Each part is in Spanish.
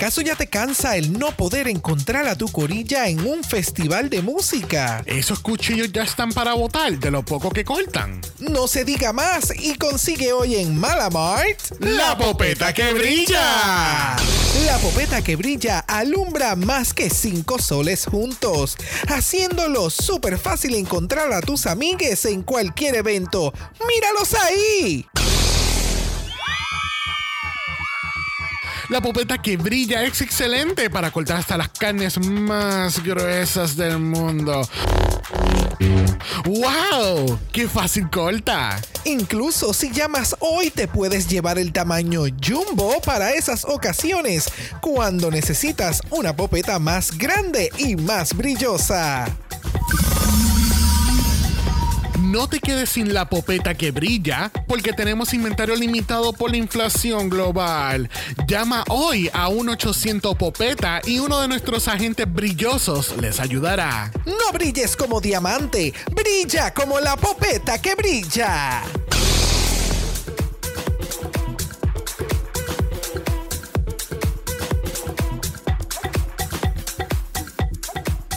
¿Acaso ya te cansa el no poder encontrar a tu corilla en un festival de música? Esos cuchillos ya están para botar de lo poco que cortan. No se diga más y consigue hoy en Malamart La popeta que brilla. La popeta que brilla alumbra más que cinco soles juntos, haciéndolo súper fácil encontrar a tus amigues en cualquier evento. ¡Míralos ahí! La popeta que brilla es excelente para cortar hasta las carnes más gruesas del mundo. ¡Wow! ¡Qué fácil corta! Incluso si llamas hoy te puedes llevar el tamaño jumbo para esas ocasiones cuando necesitas una popeta más grande y más brillosa. No te quedes sin la popeta que brilla, porque tenemos inventario limitado por la inflación global. Llama hoy a 1-800 Popeta y uno de nuestros agentes brillosos les ayudará. No brilles como diamante, brilla como la popeta que brilla.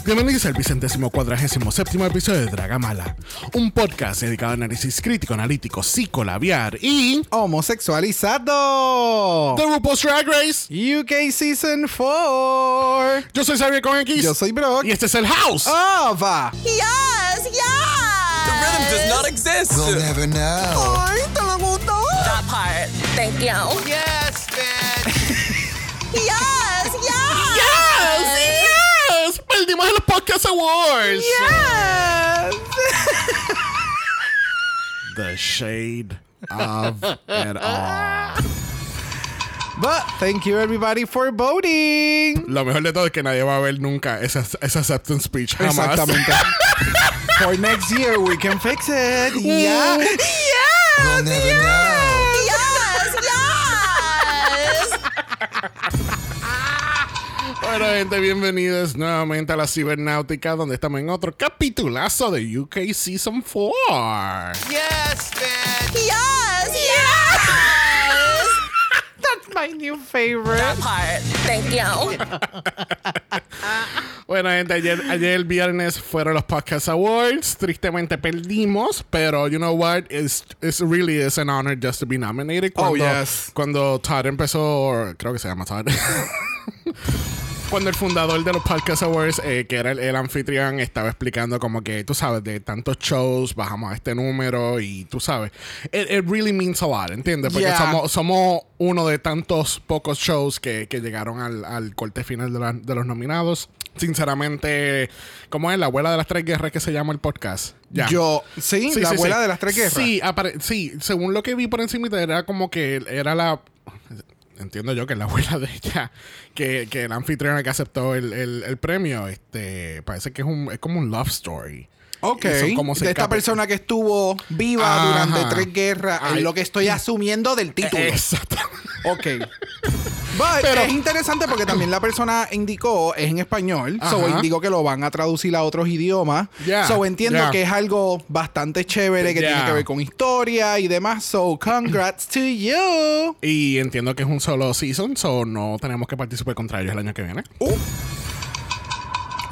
Bienvenidos al vicentésimo cuadragésimo séptimo episodio de Dragamala, un podcast dedicado a análisis crítico, analítico, psicolabiar y Homosexualizado. The RuPaul's Drag Race. UK Season 4. Yo soy Xavier con X. Yo soy Brock. Y este es el House. Ava. Yes, yes. The rhythm does not exist. We'll never know. Ay, te lo gustó. That part. Thank you. Yes, Perdimos en los Podcast Awards. Yes. The shade of it all. But thank you everybody for voting. Lo mejor de todo es que nadie va a ver nunca esa, esa acceptance speech jamás. Exactamente. For next year we can fix it. Yeah. We'll never know. Yes, yes. Bueno, gente, bienvenidos nuevamente a la Cibernáutica, donde estamos en otro capitulazo de UK Season 4. Yes, bitch. Yes, yes. That's my new favorite. That part. Thank you. Bueno, gente, ayer, ayer el viernes fueron los Podcast Awards. Tristemente perdimos, pero you know what? It's, it's really is an honor just to be nominated. Oh, Cuando, yes. Cuando Todd empezó, or creo que se llama Todd. Cuando el fundador de los Podcast Awards, eh, que era el, el anfitrión, estaba explicando como que, tú sabes, de tantos shows bajamos a este número y tú sabes, it, it really means a lot, ¿entiendes? Porque Yeah. somos, somos uno de tantos pocos shows que, que llegaron al, al corte final de, la- de los nominados. Sinceramente, ¿cómo es? La abuela de las tres guerras que se llama el podcast. Ya. Yo, sí, la abuela de las tres guerras. Sí, sí, según lo que vi por encima era como que era la entiendo yo que es la abuela de ella, que, que la anfitriona que aceptó el, el- el premio, este, parece que es un, es como un love story. Ok. Como de esta persona que estuvo viva Ajá. durante tres guerras, Ay. es lo que estoy asumiendo del título. Exacto. Ok. But Pero- es interesante porque también la persona indicó, es en español, so Ajá. indicó que lo van a traducir a otros idiomas. Yeah, So entiendo yeah. que es algo bastante chévere que Yeah. tiene que ver con historia y demás. So congrats to you. Y entiendo que es un solo season, so no tenemos que participar contra ellos el año que viene. Uh.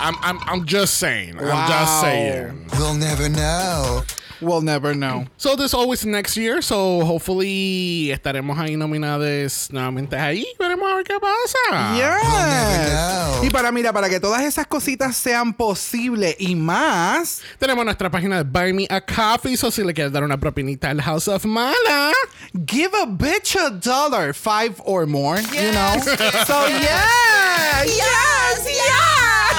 I'm, I'm, I'm just saying. I'm Wow. just saying. We'll never know. We'll never know. So there's always next year, so hopefully estaremos ahí nominados nuevamente ahí. Veremos a ver qué pasa. Yes. Y para, mira, para que todas esas cositas sean posibles y más, Tenemos nuestra página de Buy Me a Coffee, so si le quieres dar una propinita al House of Mala. give a bitch a dollar, five or more, you know? So, yeah. Yes, yes.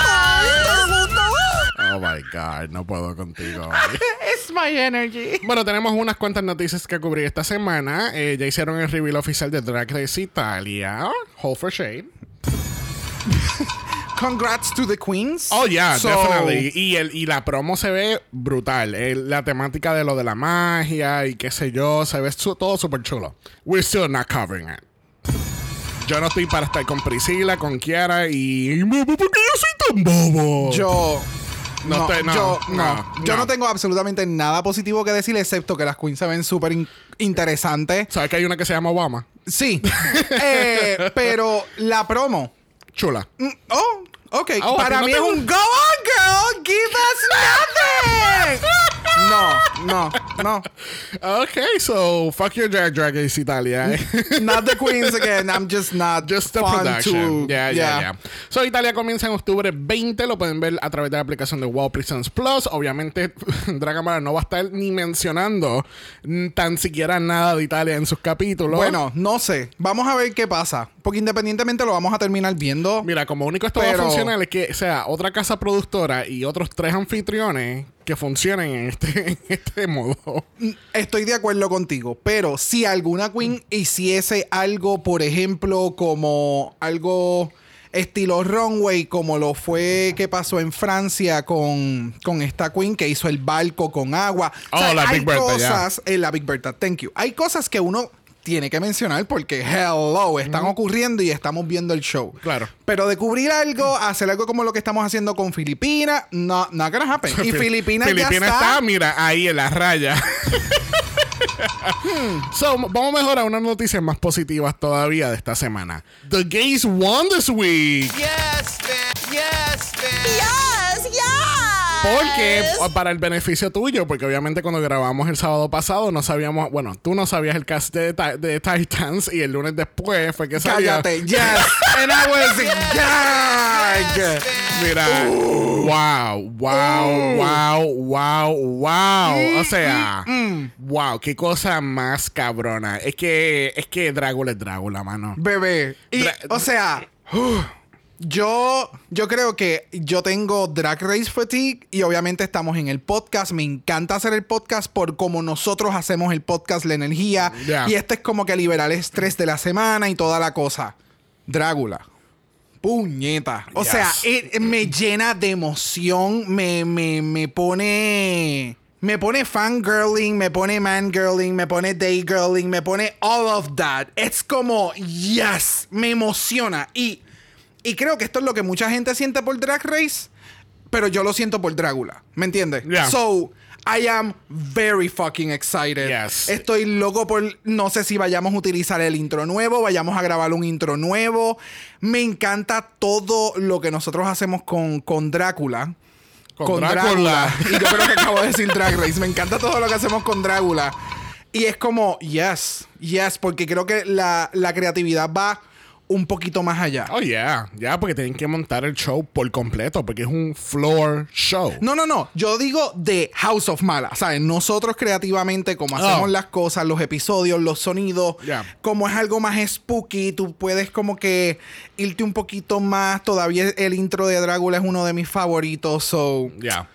Oh my God, no puedo contigo. It's my energy. bueno, tenemos unas cuantas noticias que cubrir esta semana. Eh, ya hicieron el reveal oficial de Drag Race Italia. Hold for Shade. Congrats to the queens. Oh, yeah, So, definitely. Y, el, y la promo se ve brutal. El- la temática de lo de la magia y qué sé yo, se ve su- todo súper chulo. We're still not covering it. Yo no estoy para estar con Priscila, con Kiara y... ¿Por qué yo soy tan bobo? Yo, No no, estoy- no, yo, no, yo no. tengo absolutamente nada positivo que decir, excepto que las queens se ven súper in- interesantes. ¿Sabes que hay una que se llama Obama? Sí, Eh, pero la promo. Chula. mm, Oh, ok. Oh, ¿a Para mí es un go on, girl. Give us nothing. No, no, no. Okay, so fuck your drag drag Italia. Not the queens again. I'm just not Just the production. to. yeah, yeah, yeah. So, Italia comienza en octubre 20. Lo pueden ver a través de la aplicación de Wow Prisons Plus. Obviamente, Dragamara no va a estar ni mencionando tan siquiera nada de Italia en sus capítulos. Bueno, no sé. Vamos a ver qué pasa. Porque independientemente lo vamos a terminar viendo. Mira, como único esto va a Pero- funcionar es que sea otra casa productora y otros tres anfitriones que funcionen en este, en este modo. Estoy de acuerdo contigo, pero si alguna queen hiciese algo, por ejemplo, como algo estilo runway, como lo fue que pasó en Francia con, con esta queen que hizo el barco con agua. Oh, la hay Big Bertha, ya. cosas, eh, la Big Bertha, thank you. Hay cosas que uno tiene que mencionar porque, hello, están ocurriendo y estamos viendo el show. Claro. Pero de cubrir algo, hacer algo como lo que estamos haciendo con Filipinas, no, not gonna happen. Y Filipinas ya Filipinas está está, mira, ahí en la raya. so, vamos mejor a unas noticias más positivas todavía de esta semana. The gays won this week. Yes, bitch. Yes. Yes, yes. Porque, para el beneficio tuyo, porque obviamente cuando grabamos el sábado pasado no sabíamos, bueno, tú no sabías el cast de, de Titans y el lunes después fue que salió. Cállate, yes. And I was gag. Mira, wow, wow, wow, wow, wow. O sea, wow, qué cosa más cabrona. Es que, es que Drácula es Drácula, mano. Bebé. Y, Dra- o sea, yo, yo creo que yo tengo Drag Race Fatigue y obviamente estamos en el podcast. Me encanta hacer el podcast por como nosotros hacemos el podcast, la energía. Y este es como que liberar el estrés de la semana y toda la cosa. Drácula. Puñeta. O Yes. sea, eh, me llena de emoción. Me, me, me pone. Me pone fangirling, me pone mangirling, me pone daygirling, me pone all of that. Es como, yes, me emociona. Y, y creo que esto es lo que mucha gente siente por Drag Race, pero yo lo siento por Drácula. ¿Me entiendes? Yeah. So, I am very fucking excited. Yes. Estoy loco por. No sé si vayamos a utilizar el intro nuevo, vayamos a grabar un intro nuevo. Me encanta todo lo que nosotros hacemos con, con Drácula. Con Drácula. Y yo creo que acabo de decir Drag Race. Me encanta todo lo que hacemos con Drácula. Y es como, yes, yes, porque creo que la, la creatividad va un poquito más allá. Oh, yeah, ya, porque tienen que montar el show por completo, porque es un floor show. No, no, no. Yo digo de House of Mala. ¿Sabes? Nosotros creativamente, como Oh. hacemos las cosas, los episodios, los sonidos, Ya. como es algo más spooky, tú puedes como que irte un poquito más. Todavía el intro de Drácula es uno de mis favoritos. So, Ya.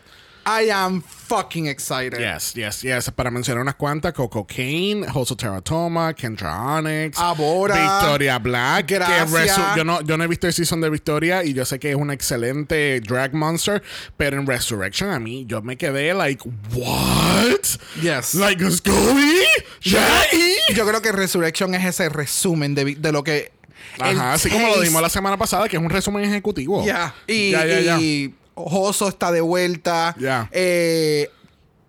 I am fucking excited. Yes, yes, yes. Para mencionar unas cuantas, Coco Kane, Hoso Teratoma, Kendra Onyx, Abora. Victoria Black. Gracias. yo, no, yo no he visto el season de Victoria y yo sé que es un excelente drag monster, pero en Resurrection a mí yo me quedé like, what? Yes. Like, Scully? Shaggy? Yo creo que Resurrection es ese resumen de, de lo que. Ajá, el así como lo dimos la semana pasada, que es un resumen ejecutivo. Ya. Y, ya, ya, ya. y Joso está de vuelta. Ya. Eh,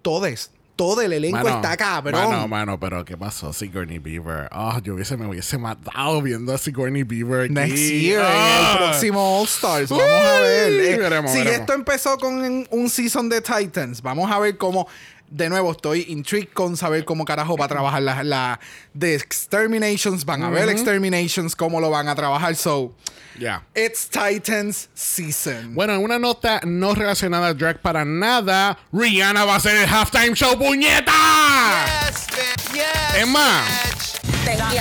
todes. Todo el elenco Mano, está cabrón. Mano, mano, pero ¿qué pasó? Sigourney Beaver. Oh, yo hubiese, me hubiese matado viendo a Sigourney Beaver aquí. Next year, en Ah. el próximo All Stars. Vamos a ver. Eh, veremos, si veremos. esto empezó con un season de Titans, vamos a ver cómo. De nuevo, estoy intrigued con saber cómo carajo va a trabajar la, la de Exterminations. Van a ver Exterminations, cómo lo van a trabajar. So, Ya. it's Titans season. Bueno, en una nota no relacionada a drag para nada, Rihanna va a hacer el halftime show, puñeta. Yes, bitch. Yes. Es más, Thank you.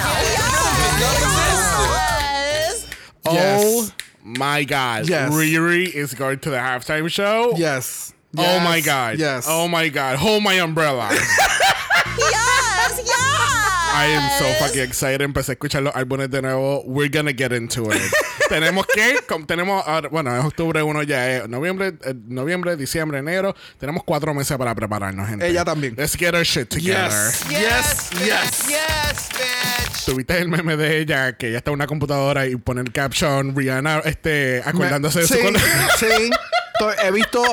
Yes. oh Yes. my God, Yes. Riri is going to the halftime show. Yes. Oh Yes. my God. Yes. Oh my God. Hold my umbrella. Yes. Yes. I am so fucking excited. Empecé a escuchar los álbumes de nuevo. We're gonna get into it. tenemos que, tenemos, ahora- bueno, es octubre 1 ya, es noviembre, eh, noviembre, diciembre, enero. Tenemos cuatro meses para prepararnos, gente. Ella también. Let's get our shit together. Yes. Yes. Yes. Yes, bitch. Tuviste el meme de ella que ella está en una computadora y pone el caption Rihanna este, acordándose de sí, su sí. He visto,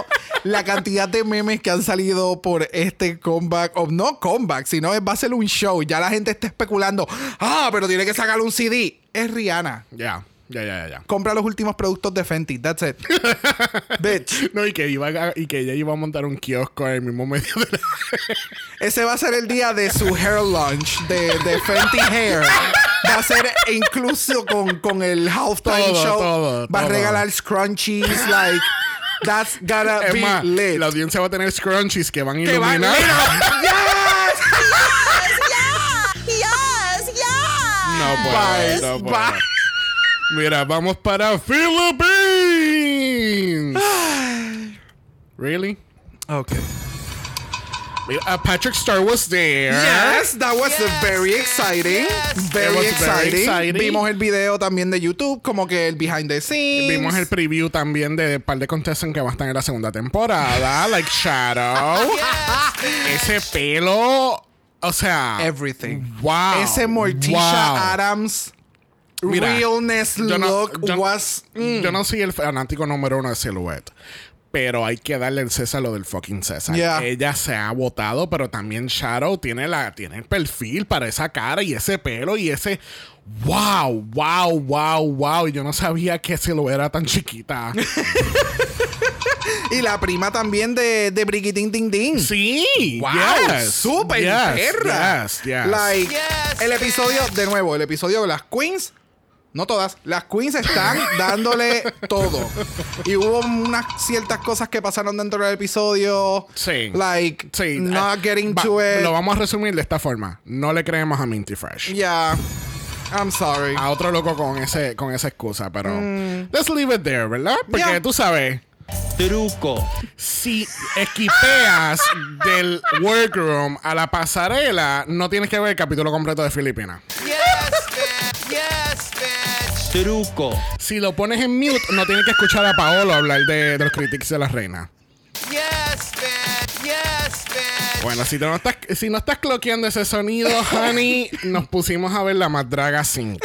la cantidad de memes que han salido por este comeback, o no comeback, sino va a ser un show. Ya la gente está especulando, ah, pero tiene que sacar un CD. Es Rihanna. Ya, ya, ya, ya, ya. Compra los últimos productos de Fenty. That's it. Bitch. No, y que, iba a- y que ella iba a montar un kiosco en el mismo medio de la... Ese va a ser el día de su hair launch de, de Fenty Hair. Va a ser incluso con, con el halftime show. todo, va a todo. regalar scrunchies. Like, that's gonna Es be más, lit. la audiencia va a tener scrunchies que van a Que va- iluminar. Yes! Yes, yes. No puedo, Bye, no puedo. bye. Mira, vamos para Philippines. really? Okay. Uh, Patrick Star was there. Yes, that was Yes, very yes, exciting. yes. Very, was very exciting. exciting. Vimos el video también de YouTube, como que el behind the scenes. Vimos el preview también de un par de contestants que van a estar en la segunda temporada, like Shadow. Ese pelo, o sea, everything. wow. Ese Morticia wow. Adams Mira, realness yo no- look yo- was. mm. Yo no soy el fanático número uno de Silhouette. Pero hay que darle el César lo del fucking César. Yeah. Ella se ha votado, pero también Shadow tiene, la, tiene el perfil para esa cara y ese pelo y ese. ¡Wow! ¡Wow! ¡Wow! ¡Wow! Yo no sabía que Silhouette era tan chiquita. Y la prima también de, de Brigitín Ding Ding. sí. Wow, yes, super yes, perra. Yes, yes. Like, Yes, el yes. episodio, de nuevo, el episodio de las queens, no todas, las queens están dándole todo. Y hubo unas ciertas cosas que pasaron dentro del episodio. Sí. Like, Sí, not getting to it. Lo vamos a resumir de esta forma. No le creemos a Minty Fresh. Yeah. I'm sorry. a otro loco con ese con esa excusa, pero let's leave it there, ¿verdad? Porque Mm. Yeah. tú sabes, Truco. si esquipeas del workroom a la pasarela, no tienes que ver el capítulo completo de Filipinas. Yes. Truco. Si lo pones en mute, no tienes que escuchar a Paolo hablar de, de los critics de la reina. Yes, bitch. Yes, bitch. Bueno, si, te no estás, si no estás cloqueando ese sonido, honey, nos pusimos a ver la Madraga 5.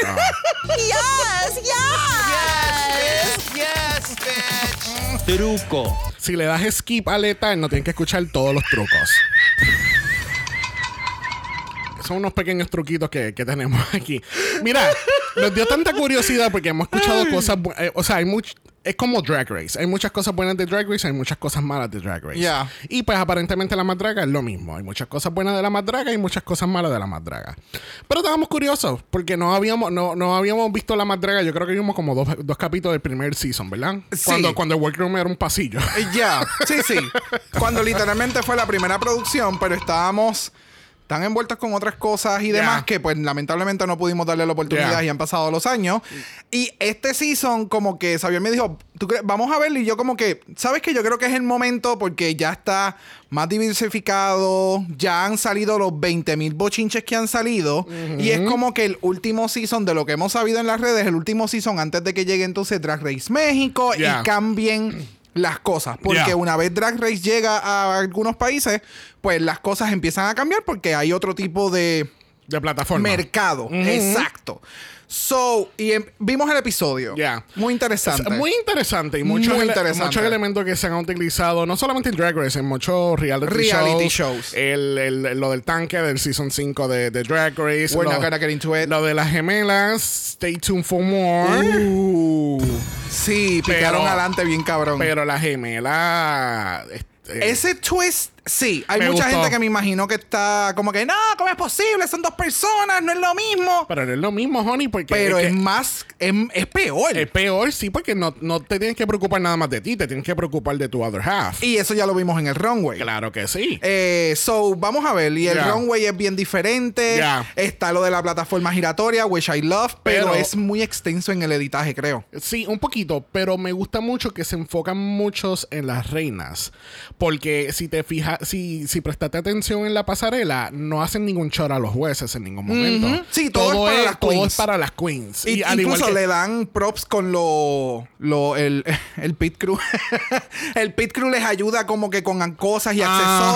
Yes, yes. Yes, bitch. Truco. Si le das skip a letal, no tienes que escuchar todos los trucos. Son unos pequeños truquitos que, que tenemos aquí. Mira, nos dio tanta curiosidad porque hemos escuchado cosas. eh, o sea, hay much, es como Drag Race. Hay muchas cosas buenas de Drag Race, hay muchas cosas malas de Drag Race. Yeah. Y pues aparentemente la madraga es lo mismo. Hay muchas cosas buenas de la madraga y muchas cosas malas de la madraga. Pero estábamos curiosos porque no habíamos, no, no habíamos visto la madraga. Yo creo que vimos como dos, dos capítulos del primer season, ¿verdad? Sí. Cuando, cuando el workroom era un pasillo. Eh, Ya, sí, sí. Cuando literalmente fue la primera producción, pero estábamos tan envueltos con otras cosas y demás que pues lamentablemente no pudimos darle la oportunidad y han pasado los años. Y este season como que Xavier me dijo, vamos a verlo y yo como que, ¿sabes que Yo creo que es el momento porque ya está más diversificado, ya han salido los 20 mil bochinches que han salido. Y es como que el último season de lo que hemos sabido en las redes, el último season antes de que llegue entonces Drag Race México y cambien las cosas. Porque una vez Drag Race llega a algunos países, pues las cosas empiezan a cambiar porque hay otro tipo de De plataforma. mercado. Exacto. So, y em- vimos el episodio. Ya. Muy interesante. Es Muy interesante y muchos, Muy ele- interesante. muchos elementos que se han utilizado, no solamente en Drag Race, en muchos reality, Reality shows. shows. El, el- lo del tanque del Season 5 de, de Drag Race. We're lo, not gonna get into it. Lo de las gemelas. Stay tuned for more. Uh, sí, picaron Pero- adelante bien cabrón. Pero la gemela. este, Ese twist, sí. Hay Me mucha gustó. gente que me imagino que está como que, no, ¿cómo es posible? Son dos personas, no es lo mismo. Pero no es lo mismo, honey, porque. Pero es es, que más, es, es peor. es peor, sí, porque no, no te tienes que preocupar nada más de ti, te tienes que preocupar de tu other half. y eso ya lo vimos en el runway. claro que sí. Eh, so, vamos a ver. Y el runway es bien diferente. Ya. Está lo de la plataforma giratoria, which I love, pero, Pero- es muy extenso en el editaje, creo. Sí, un poquito, pero me gusta mucho que se enfocan muchos en las reinas. Porque si te fijas, si, si prestaste atención en la pasarela, no hacen ningún shot a los jueces en ningún momento. Ujú. Sí, todo es para las todo queens. es para las queens. Y, al igual incluso que- le dan props con lo, lo el, el pit crew. el pit crew les ayuda como que con cosas y Ajá,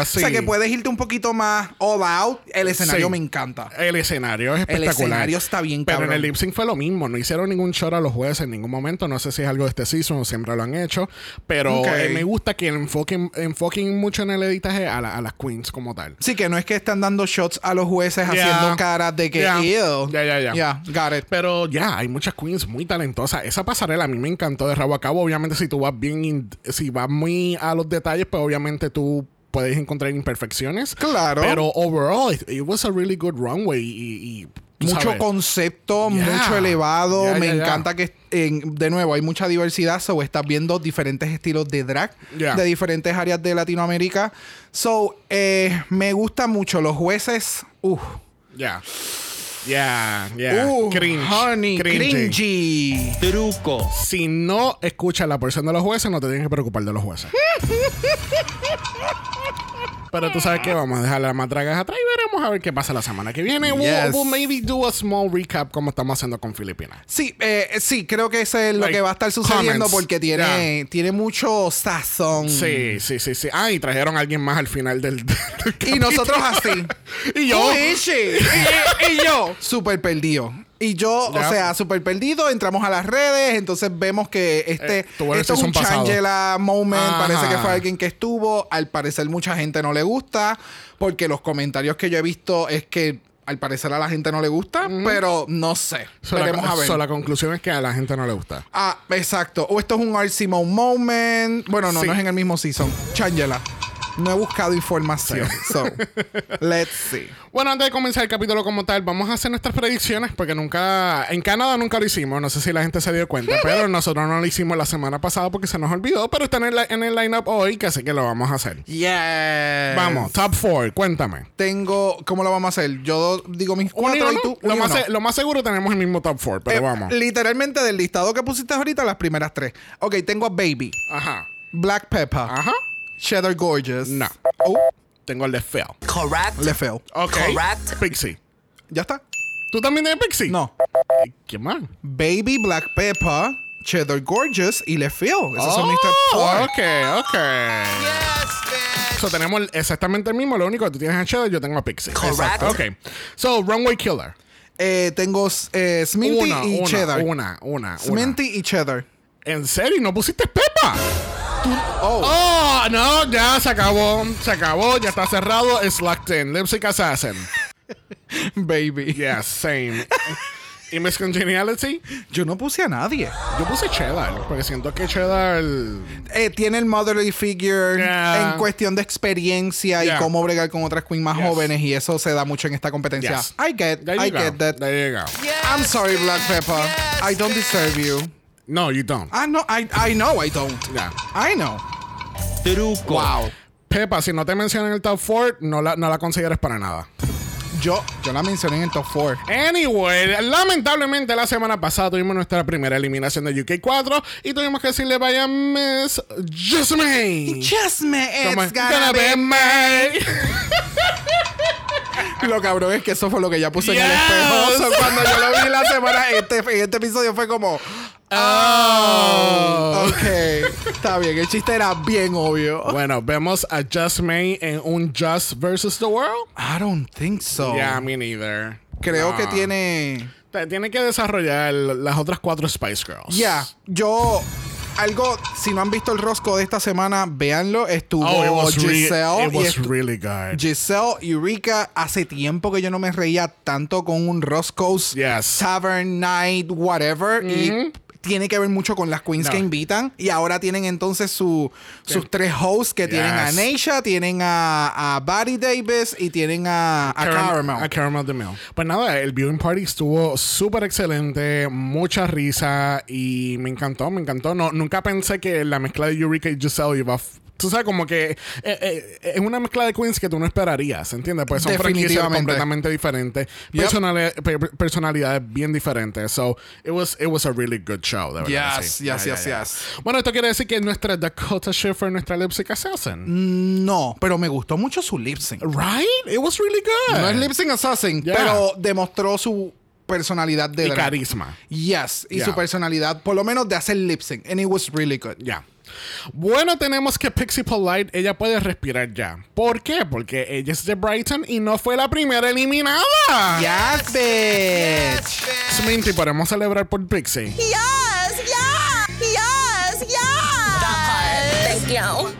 accesorios. O sea sí. que puedes irte un poquito más all out. El escenario Sí. me encanta. El escenario es El espectacular. escenario está bien Pero cabrón. en el lip sync fue lo mismo. No hicieron ningún shot a los jueces en ningún momento. No sé si es algo de este season o siempre lo han hecho. Pero Ok. eh, me gusta que enfoquen, enfoquen mucho en el editaje a, la- a las queens como tal. Sí, que no es que están dando shots a los jueces Yeah. haciendo caras de que Yeah. Ya, ya, ya. Yeah, got it. Pero ya, hay muchas queens muy talentosas. Esa pasarela a mí me encantó de rabo a cabo. Obviamente, si tú vas bien, in- si vas muy a los detalles, pues obviamente tú puedes encontrar imperfecciones. Claro. Pero overall, it, it was a really good runway y. y Mucho sabes. concepto, Yeah. mucho elevado. Yeah, Me yeah, yeah. encanta que, en- de nuevo, hay mucha diversidad. So, estás viendo diferentes estilos de drag Yeah. de diferentes áreas de Latinoamérica. So, eh, me gusta mucho. Los jueces, uff. Ya. Ya, ya. Uh, Cringe. honey, Cringy. cringy. Truco. Si no escuchas la porción de los jueces, no te tienes que preocupar de los jueces. Pero tú sabes que vamos a dejar las matragas atrás y veremos a ver qué pasa la semana que viene. We'll- Yes. We'll, maybe do a small recap como estamos haciendo con Filipinas. Sí, eh, sí, creo que eso es lo Like, que va a estar sucediendo comments. porque tiene, tiene mucho sazón. Sí, sí, sí, sí. Ah, y trajeron a alguien más al final del, del Y nosotros así. y yo. She? y, y yo, súper perdido. Y yo, o sea, súper perdido, entramos a las redes, entonces vemos que este, Eh, tuvo el esto es un. Changela moment, Ajá. parece que fue alguien que estuvo, al parecer mucha gente no le gusta, porque los comentarios que yo he visto es que al parecer a la gente no le gusta, pero no sé, So, la, veremos a ver. so, la conclusión es que a la gente no le gusta. Ah, exacto. O esto es un Simone moment. Bueno, no, Sí. no es en el mismo season. Changela. No he buscado información. So, let's see. Bueno, antes de comenzar el capítulo como tal, vamos a hacer nuestras predicciones porque nunca, en Canadá nunca lo hicimos. No sé si la gente se dio cuenta, pero nosotros no lo hicimos la semana pasada porque se nos olvidó, pero está en el, en el lineup hoy, que así que lo vamos a hacer. Yes. Vamos, top 4, cuéntame. Tengo. ¿Cómo lo vamos a hacer? Yo digo mis Uno y cuatro y uno. tú. lo, uno y más, uno. se- lo más seguro tenemos el mismo top 4, pero Eh, vamos. Literalmente del listado que pusiste ahorita, las primeras tres. Ok, tengo a Baby, Ajá. Black Pepper, Ajá. Cheddar Gorgeous. No. Oh, Tengo el de Phil. Correct. le feo. Ok. Correct. Pixie. ¿Ya está? ¿Tú también tienes Pixie? No. ¿Y ¿Qué más? Baby, Black Pepper, Cheddar Gorgeous y le feo. Esos son mis top Oh, four. ok, ok. Yes, bitch. So, tenemos exactamente el mismo. Lo único que tú tienes a Cheddar, yo tengo a Pixie. Correct. Exacto. Ok. So, Runway Killer. Eh, tengo eh, Sminty una, y una, Cheddar. Una, una, una. Sminty y Cheddar. ¿En serio? ¿No pusiste Oh. Oh, no, ya se acabó. Se acabó, ya está cerrado. It's locked in. Lipstick Assassin. Baby. Yes, same. ¿Y Miss Congeniality? Yo no puse a nadie. Yo puse Cheddar, porque siento que Cheddar. Eh, tiene el motherly figure Yeah. en cuestión de experiencia Yeah. y cómo bregar con otras queens más Yes. jóvenes y eso se da mucho en esta competencia. Yes. I get, I go. get that. There you go. Yes, I'm sorry, Black. Pepper. I don't deserve you. No, you don't. I know, I, I know I don't. Yeah. I know. Truco. Wow. Pepa, si no te mencionan en el top 4, no la, no la consideres para nada. Yo, yo la mencioné en el top 4. Anyway, lamentablemente la semana pasada tuvimos nuestra primera eliminación de UK4 y tuvimos que decirle vaya Miss Jasmine. Just me, Como, it's "Gonna gonna be be me". Lo cabrón es que eso fue lo que ya puse en el espejo. Cuando yo lo vi la semana, este, este episodio fue como. Oh. Ok, está bien. El chiste era bien obvio. Bueno, vemos a Jasmine en un Just versus the World. I don't think so. Yeah, me neither. Creo No. que tiene. Tiene que desarrollar las otras cuatro Spice Girls. Ya, yo. Algo, si no han visto el rosco de esta semana, véanlo. Estuvo Oh, it was, re- Giselle. it y was estu- really good. Giselle, Eureka, hace tiempo que yo no me reía tanto con un Roscoe's Yes. Tavern Night, whatever. Y tiene que ver mucho con las queens No. que invitan. Y ahora tienen entonces su, sus tres hosts que tienen a. Neisha, tienen a, a Buddy Davis y tienen a, a Caramel. A Caramel de Mill. Pues nada, el viewing party estuvo súper excelente, mucha risa y me encantó, me encantó. No, nunca pensé que la mezcla de Eureka y Giselle iba a, Tú sabes, como que eh, eh, es una mezcla de queens que tú no esperarías, ¿entiendes? Pues son franquicias completamente diferentes, Yep. personali- pe- personalidades bien diferentes. So, it was, it was a really good show, de verdad. Yes, sí. yes, Ya, yes, ya. yes. Bueno, esto quiere decir que nuestra Dakota Schiffer, nuestra lip sync assassin. No, pero me gustó mucho su lip sync. Right? It was really good. No es lip sync assassin, Yeah. pero demostró su personalidad de y carisma. Yes, y Yeah. su personalidad, por lo menos de hacer lip sync. And it was really good. Ya. Bueno, tenemos que Pixie Polite, ella puede respirar ya. ¿Por qué? Porque ella es de Brighton y no fue la primera eliminada. Yes, bitch. Sminty, podemos celebrar por Pixie. Yes. Yes. That part. Thank you.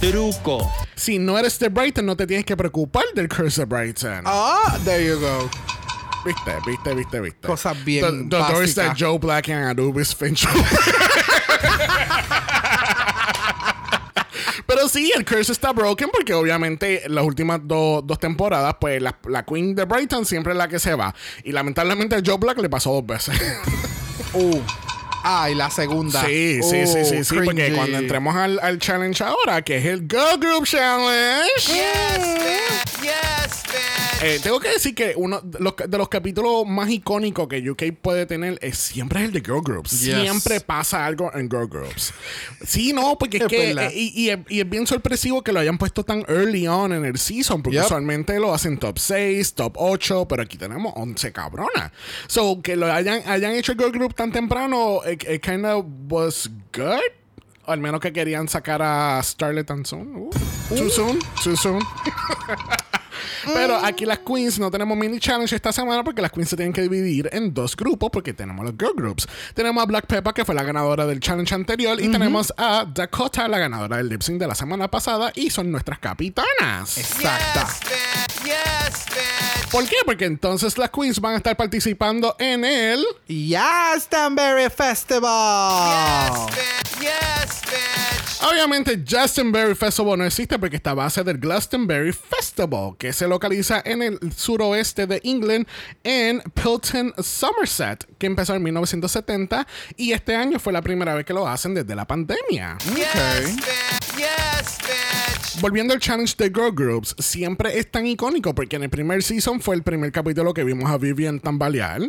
Truco. Si no eres de Brighton, no te tienes que preocupar del Curse de Brighton. Ah, there you go. Viste, viste, viste, viste. Cosas bien The, the doors that Joe Black and Anubis Finch. Pero sí, el curse está broken porque obviamente las últimas do- dos temporadas, pues la, la Queen de Brighton siempre es la que se va. Y lamentablemente a Joe Black le pasó dos veces. Uh. Ah, y la segunda. Sí, sí, sí, sí, Uh, sí. Porque cuando entremos al, al challenge ahora, que es el Girl Group Challenge. Yes. Yes. Eh, tengo que decir que uno de los, de los capítulos más icónicos que UK puede tener es siempre es el de Girl Groups. Yes. Siempre pasa algo en Girl Groups. Sí, no, porque es, Es que. eh, y, y es, y es bien sorpresivo que lo hayan puesto tan early on en el season, porque Yep. usualmente lo hacen top 6, top 8, pero aquí tenemos 11 cabronas. So, que lo hayan, hayan hecho el Girl Group tan temprano, it, it kind of was good. O al menos que querían sacar a Starlet tan soon. Uh, Too soon, too soon. Pero aquí las queens no tenemos mini challenge esta semana porque las queens se tienen que dividir en dos grupos porque tenemos los girl groups. Tenemos a Black Peppa que fue la ganadora del challenge anterior y tenemos a Dakota la ganadora del lip sync de la semana pasada y son nuestras capitanas. Yes. Yes, bitch. ¿Por qué? Porque entonces las queens van a estar participando en el Yes, Danbury Festival. Yes, bitch. Yes, bitch. Obviamente, Glastonbury Festival no existe porque está a base del Glastonbury Festival, que se localiza en el suroeste de England, en Pilton, Somerset, que empezó en 1970 y este año fue la primera vez que lo hacen desde la pandemia. Yes, bitch. Yes, bitch. Volviendo al challenge de Girl Groups, siempre es tan icónico porque en el primer season fue el primer capítulo que vimos a Vivian tambalear.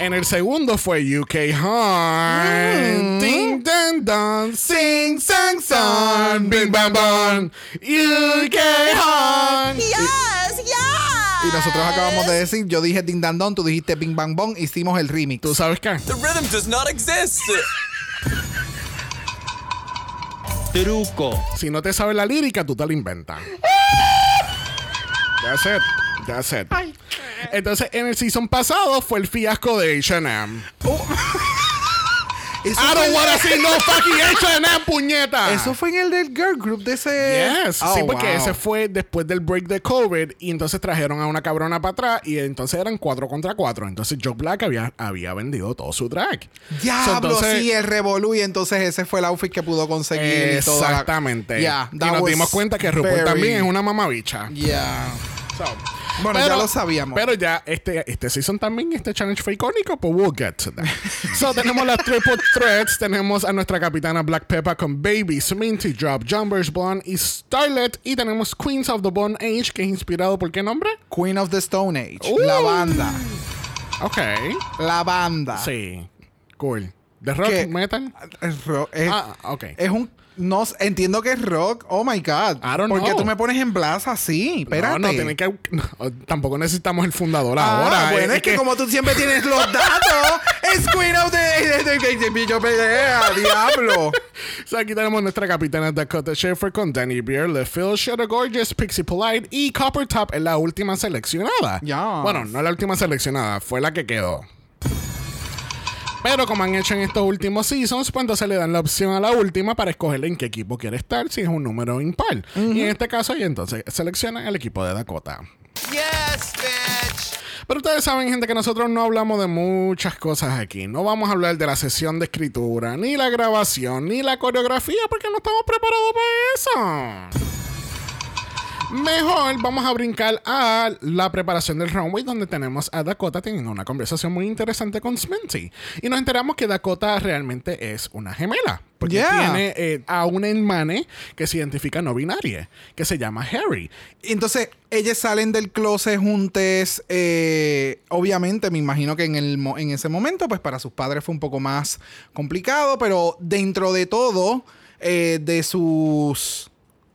En el segundo fue UK Horn. Ding dang dong. Sing sang song. Bing bang bong. UK Horn. Yes, yeah. Y nosotros acabamos de decir, yo dije Ding Dang Dong, tú dijiste Bing Bang Bong, hicimos el remix. ¿Tú sabes qué? The rhythm does not exist. Truco. Si no te sabes la lírica, tú te la inventas. That's it. That's it. Entonces, en el season pasado fue el fiasco de H&M. I don't wanna see no fucking H&M, puñeta. eso fue en el del girl group de ese. Yes, Oh, sí, porque wow. ese fue después del break de COVID y entonces trajeron a una cabrona para atrás y entonces eran cuatro contra cuatro. Entonces Joe Black había, había vendido todo su drag. Diablo, So, entonces- sí, el revolú y entonces ese fue el outfit que pudo conseguir y toda la- Exactamente. Yeah, y nos dimos cuenta que RuPaul very- también es una mamabicha. Yeah. So, Bueno, ya lo sabíamos. Pero ya este, este season también, este challenge fue icónico, pues we'll get to that. so, tenemos las triple threats. Tenemos a nuestra capitana Black Peppa con Baby, Sminty, Drop, Jumbers, Blonde y Starlet. Y tenemos Queens of the Bone Age, que es inspirado por qué nombre? Queen of the Stone Age. Uh. La banda. Ok. La banda. Sí. Cool. ¿De rock metal? Es, ro- es- Ah, ok. es un. No, entiendo que es rock. Oh my God. I don't ¿Por qué tú me pones en blast así? Espérate. No, no, tiene que. no, tampoco necesitamos el fundador Ah, ahora. bueno, eh, es, que, como tú siempre tienes los datos, es Queen of the. Yo pelea, diablo. Aquí tenemos nuestra capitana Dakota Schaefer con Danny Beer, LePhil, Shadow Gorgeous, Pixie Polite y Copper Top es la última seleccionada. Yes. Bueno, no la última seleccionada, fue la que quedó. Pero como han hecho en estos últimos seasons, pues entonces le dan la opción a la última para escoger en qué equipo quiere estar, si es un número impar. Y en este caso, y entonces seleccionan el equipo de Dakota. Yes, bitch. Pero ustedes saben, gente, que nosotros no hablamos de muchas cosas aquí. No vamos a hablar de la sesión de escritura, ni la grabación, ni la coreografía, porque no estamos preparados para eso. Mejor vamos a brincar a la preparación del runway donde tenemos a Dakota teniendo una conversación muy interesante con Sminty. Y nos enteramos que Dakota realmente es una gemela. Porque Yeah. tiene eh, a un hermane que se identifica no binaria, que se llama Harry. Entonces, ellas salen del closet juntes. eh, obviamente, me imagino que en, el, en ese momento, pues para sus padres fue un poco más complicado, pero dentro de todo, eh, de sus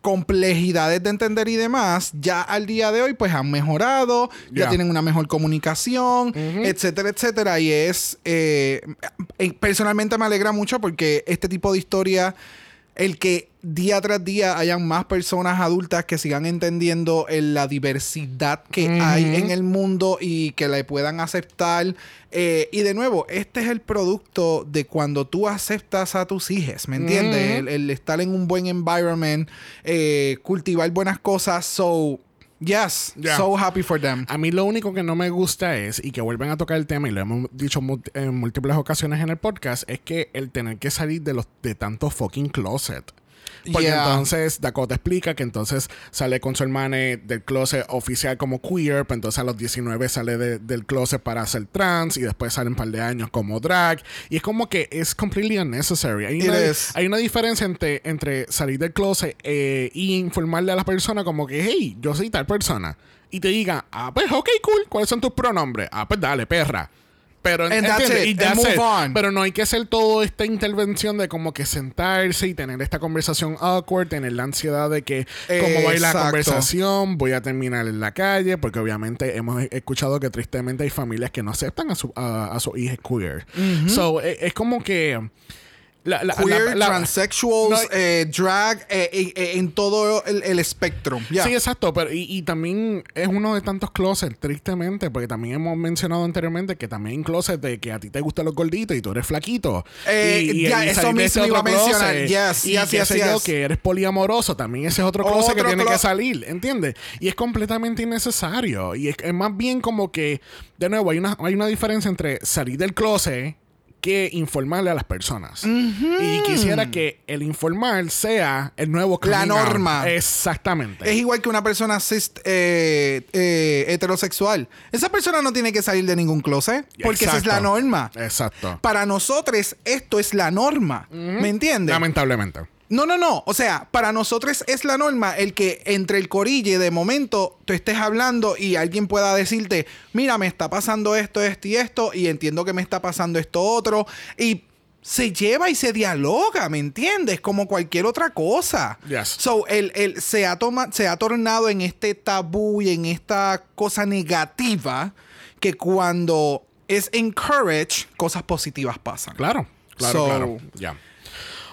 complejidades de entender y demás, ya al día de hoy pues han mejorado, ya Ya. tienen una mejor comunicación, etcétera, etcétera. Y es, eh, eh, personalmente me alegra mucho porque este tipo de historia el que día tras día hayan más personas adultas que sigan entendiendo eh, la diversidad que hay en el mundo y que la puedan aceptar. Eh, y de nuevo, este es el producto de cuando tú aceptas a tus hijos, ¿me entiendes? el, el estar en un buen environment, eh, cultivar buenas cosas. So, yes, Yeah. so happy for them. A mí lo único que no me gusta es, y que vuelven a tocar el tema, y lo hemos dicho en múltiples ocasiones en el podcast, es que el tener que salir de los de tanto fucking closet. Porque Yeah. entonces Dakota explica que entonces sale con su hermana del closet oficial como queer, pero entonces a los 19 sale de- del closet para ser trans y después sale un par de años como drag. Y es como que es completely unnecessary. Hay, una, hay una diferencia entre, entre salir del closet eh, y informarle a la persona como que, hey, yo soy tal persona. Y te diga, ah, pues ok, cool, ¿cuáles son tus pronombres? Ah, pues dale, perra. Pero, And that's it, Y and that's move it. on. Pero no hay que hacer toda esta intervención de como que sentarse y tener esta conversación awkward, tener la ansiedad de que cómo va a ir la Exacto. conversación, voy a terminar en la calle, porque obviamente hemos escuchado que tristemente hay familias que no aceptan a su a, a sus hijos queer. So, e- es, como que la- la- Queer, la- transsexuals, No, eh, drag, eh, eh, en todo el, el espectro. Yeah. Sí, exacto, pero y, y también es uno de tantos closets, tristemente, porque también hemos mencionado anteriormente que también hay closet de que a ti te gustan los gorditos y tú eres flaquito. Ya, eso mismo iba a mencionar. Yes, y yes, qué yes, yo, que eres poliamoroso, también ese es otro closet que tiene que salir, ¿entiendes? Y es completamente innecesario. Y es, es más bien como que, de nuevo, hay una, hay una diferencia entre salir del closet que informarle a las personas. Y quisiera que el informar sea el nuevo La norma. Exactamente. Es igual que una persona cis eh, eh, heterosexual. Esa persona no tiene que salir de ningún closet porque esa es la norma. Exacto. Para nosotros esto es la norma. ¿Me entiendes? Lamentablemente. No, no, no. O sea, para nosotros es la norma el que entre el corille de momento tú estés hablando y alguien pueda decirte, mira, me está pasando esto, esto y esto, y entiendo que me está pasando esto otro. Y se lleva y se dialoga, ¿me entiendes? Como cualquier otra cosa. Yes. So, el, el- se, ha toma- se ha tornado en este tabú y en esta cosa negativa que cuando es encourage, cosas positivas pasan. Claro. Claro, So- claro. Ya.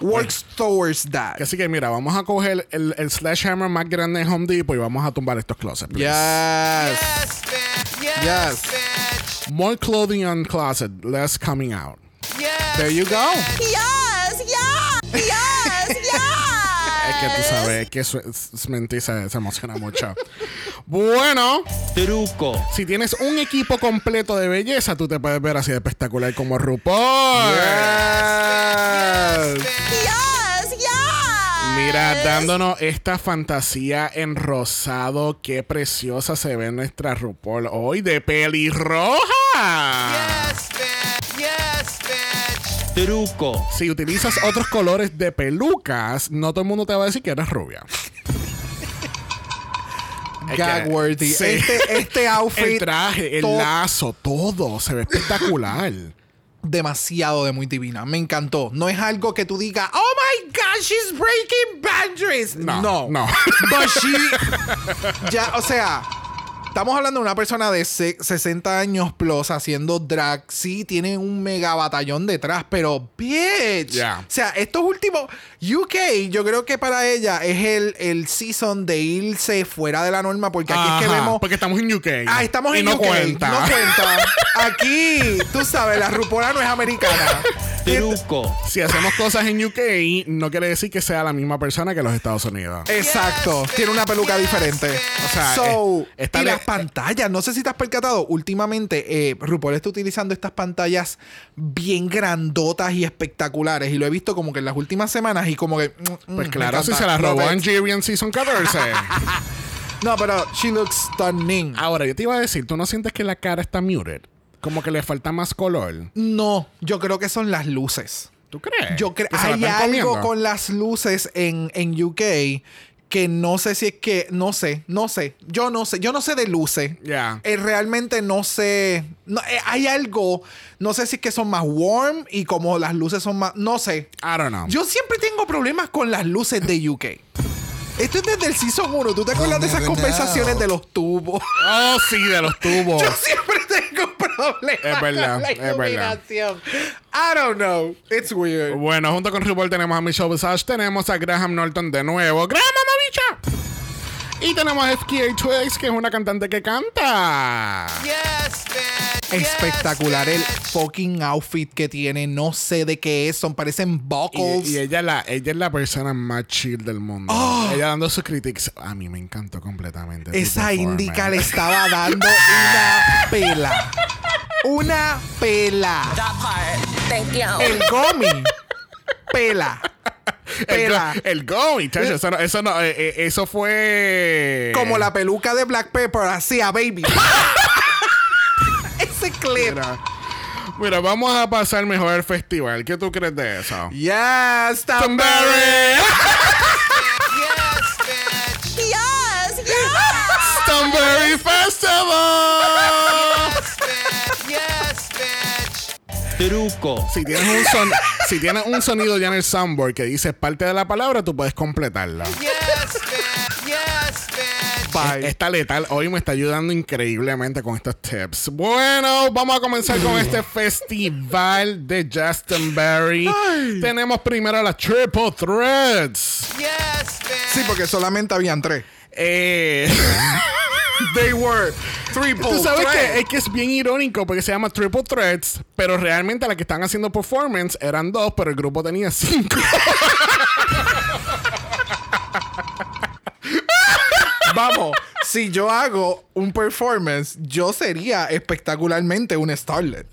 Works towards that. Así que mira, vamos a coger el, el sledgehammer más grande de Home Depot y vamos a tumbar estos closets. please. Yes. Yes, bitch. Yes, Yes. bitch. More clothing on closet, less coming out. Yes. There you go. Yes, yeah. Yes, yeah. Es que tú sabes que su- Sminty se, se emociona mucho. bueno, truco, si tienes un equipo completo de belleza, tú te puedes ver así de espectacular como RuPaul. Yes. Dándonos esta fantasía en rosado, qué preciosa se ve nuestra RuPaul hoy de pelirroja. Yes, bitch. Yes, bitch. truco, Si utilizas otros colores de pelucas, no todo el mundo te va a decir que eres rubia. Gag-worthy. Sí. Este, este outfit. El traje, el lazo, todo se ve espectacular. Demasiado de muy divina. Me encantó. No es algo que tú digas, oh my God, she's breaking boundaries. No, No. no. But she. ya, o sea. Estamos hablando de una persona de se- 60 años plus haciendo drag. Sí, tiene un mega batallón detrás, pero bitch. Yeah. O sea, estos últimos. UK, yo creo que para ella es el, el season de irse fuera de la norma, porque aquí es que vemos. Porque estamos en UK. Ah, estamos y en no UK. cuenta. No cuenta. Aquí, tú sabes, la rupola no es americana. truco, Si hacemos cosas en UK, no quiere decir que sea la misma persona que los Estados Unidos. Exacto. Tiene una peluca diferente. O sea, so, eh, está le- pantallas, no sé si te has percatado, últimamente eh, RuPaul está utilizando estas pantallas bien grandotas y espectaculares y lo he visto como que en las últimas semanas y como que... mm, mm, Pues claro, si se la Love robó en Season 14. No, pero she looks stunning. Ahora, yo te iba a decir, ¿tú no sientes que la cara está muted? Como que le falta más color. No, yo creo que son las luces. ¿Tú crees? Yo creo hay algo comiendo. con las luces en, en UK que no sé si es que no sé, no sé. Yo no sé, yo no sé de luces. Ya. Eh, realmente no sé. No, eh, hay algo, no sé si es que son más warm y como las luces son más, no sé. I don't know. Yo siempre tengo problemas con las luces de UK. Esto es desde el Season 1. ¿Tú te acuerdas de esas conversaciones know. de los tubos? Oh, sí, de los tubos. Yo siempre Es verdad, con la es verdad. I don't know. It's weird. Bueno, junto con RuPaul tenemos a Michelle Visage, tenemos a Graham Norton de nuevo. ¡Graham, mamabicha! Y tenemos a Twigs, que es una cantante que canta. Yes, bitch. Espectacular yes, el bitch. fucking outfit que tiene. No sé de qué es. Son, parecen buckles. Y, y ella, la, ella es la persona más chill del mundo. Ella dando sus critics. A mí me encantó completamente. Esa indica le estaba dando una pela. Una pela. That part. Thank you. El gomi. Pela. El, Pela. go, el go, muchacho. Eso, no, eso, no, eh, eh, eso fue. Como la peluca de Black Pepper, así a baby. Ese clip. Mira, mira, vamos a pasar mejor el festival. ¿Qué tú crees de eso? Yes, Stumberry. Yes, bitch. Yes, yes. Stumberry Festival. Yes, bitch. Yes, bitch. truco, Si tienes un son, si tienes un sonido ya en el soundboard que dice parte de la palabra, tú puedes completarla. Yes, bitch. Yes, bitch. Bye. Esta letal hoy me está ayudando increíblemente con estos tips. Bueno, vamos a comenzar con este festival de Justinberry. Tenemos primero las Triple Threads. Yes, bitch. Sí, porque solamente habían tres. Eh, They were triple Tú sabes que es que es bien irónico porque se llama Triple Threats, pero realmente las que están haciendo performance eran dos, pero el grupo tenía cinco. Vamos, si yo hago un performance, yo sería espectacularmente un Starlet.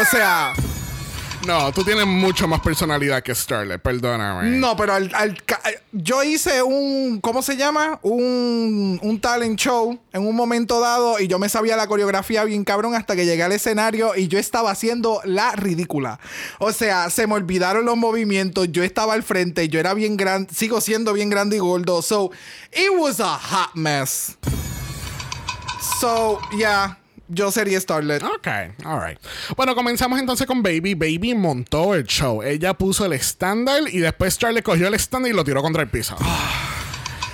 O sea, No, tú tienes mucho más personalidad que Starlet, perdóname. no, pero al, al ca- yo hice un, ¿cómo se llama? Un, un talent show en un momento dado y yo me sabía la coreografía bien cabrón hasta que llegué al escenario y yo estaba haciendo la ridícula. O sea, se me olvidaron los movimientos, yo estaba al frente, yo era bien grande, sigo siendo bien grande y gordo. So, it was a hot mess. So, yeah, yo sería Starlet. Ok, alright. Bueno, comenzamos entonces con Baby. Baby montó el show. Ella puso el estándar y después Starlet cogió el estándar y lo tiró contra el piso.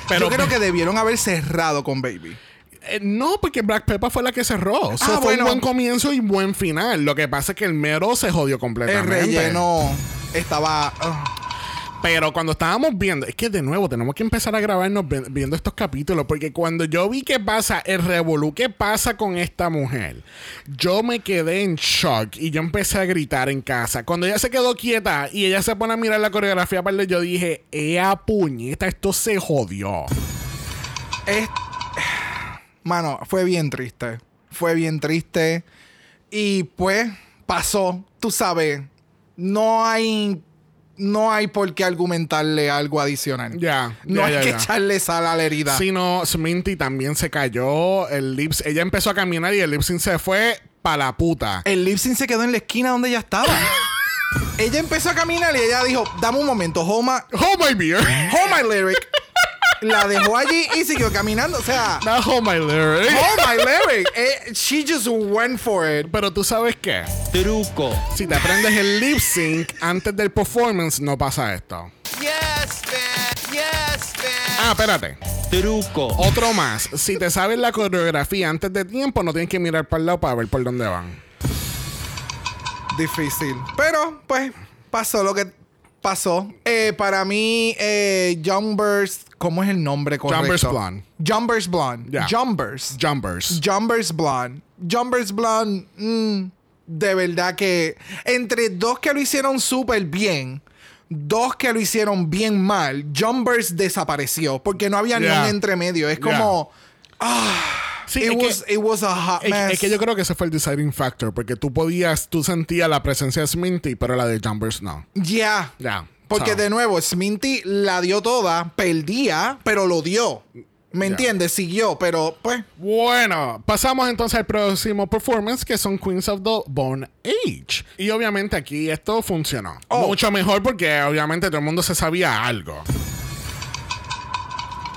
Pero yo creo que debieron haber cerrado con Baby. Eh, no, porque Black Pepper fue la que cerró. O sea, Ah, fue bueno. un buen comienzo y buen final. Lo que pasa es que el mero se jodió El completamente. relleno estaba. ugh. Pero cuando estábamos viendo, es que de nuevo tenemos que empezar a grabarnos vi- viendo estos capítulos, porque cuando yo vi qué pasa, el revolú que pasa con esta mujer, yo me quedé en shock y yo empecé a gritar en casa. Cuando ella se quedó quieta y ella se pone a mirar la coreografía, aparte, yo dije, ¡Ea puñeta! Esto se jodió. Es- Mano, fue bien triste. Fue bien triste. Y pues pasó. Tú sabes, no hay. No hay por qué argumentarle algo adicional. Ya, No hay que echarle sal a la herida. Sino Sminty también se cayó. El lips, ella empezó a caminar y el lip sync se fue pa' la puta. El lip sync se quedó en la esquina donde ella estaba. ella empezó a caminar y ella dijo: Dame un momento, hold my, Hold my beer. hold my lyric. La dejó allí y siguió caminando. O sea, Not hold my lyric. hold my lyric. Eh, she just went for it. Pero tú sabes qué? truco, Si te aprendes el lip sync antes del performance, no pasa esto. Yes, bitch. Yes, bitch. Ah, espérate. truco, Otro más. Si te sabes la coreografía antes de tiempo, no tienes que mirar para el lado para ver por dónde van. Difícil. Pero, pues, pasó lo que pasó. Eh, para mí, eh, Jumbers, ¿cómo es el nombre correcto? Jumbers Blonde. Jumbers Blonde. Ya. Jumbers. Jumpers. Jumbers Blonde. Jumbers Blonde, mm, de verdad que entre dos que lo hicieron súper bien, dos que lo hicieron bien mal, Jumbers desapareció porque no había ni Yeah. un entremedio. Es Yeah. como, Sí, it, es que- was, it was a hot Es, mess. es que yo creo que ese fue el deciding factor, porque tú podías, tú sentías la presencia de Sminty, pero la de Jumpers no. Ya. Ya. Porque So. de nuevo, Sminty la dio toda, perdía, pero lo dio. ¿Me entiendes? Siguió, pero pues. Bueno, pasamos entonces al próximo performance que son Queens of the Bone Age. Y obviamente aquí esto funcionó. Oh. Mucho mejor porque obviamente todo el mundo se sabía algo.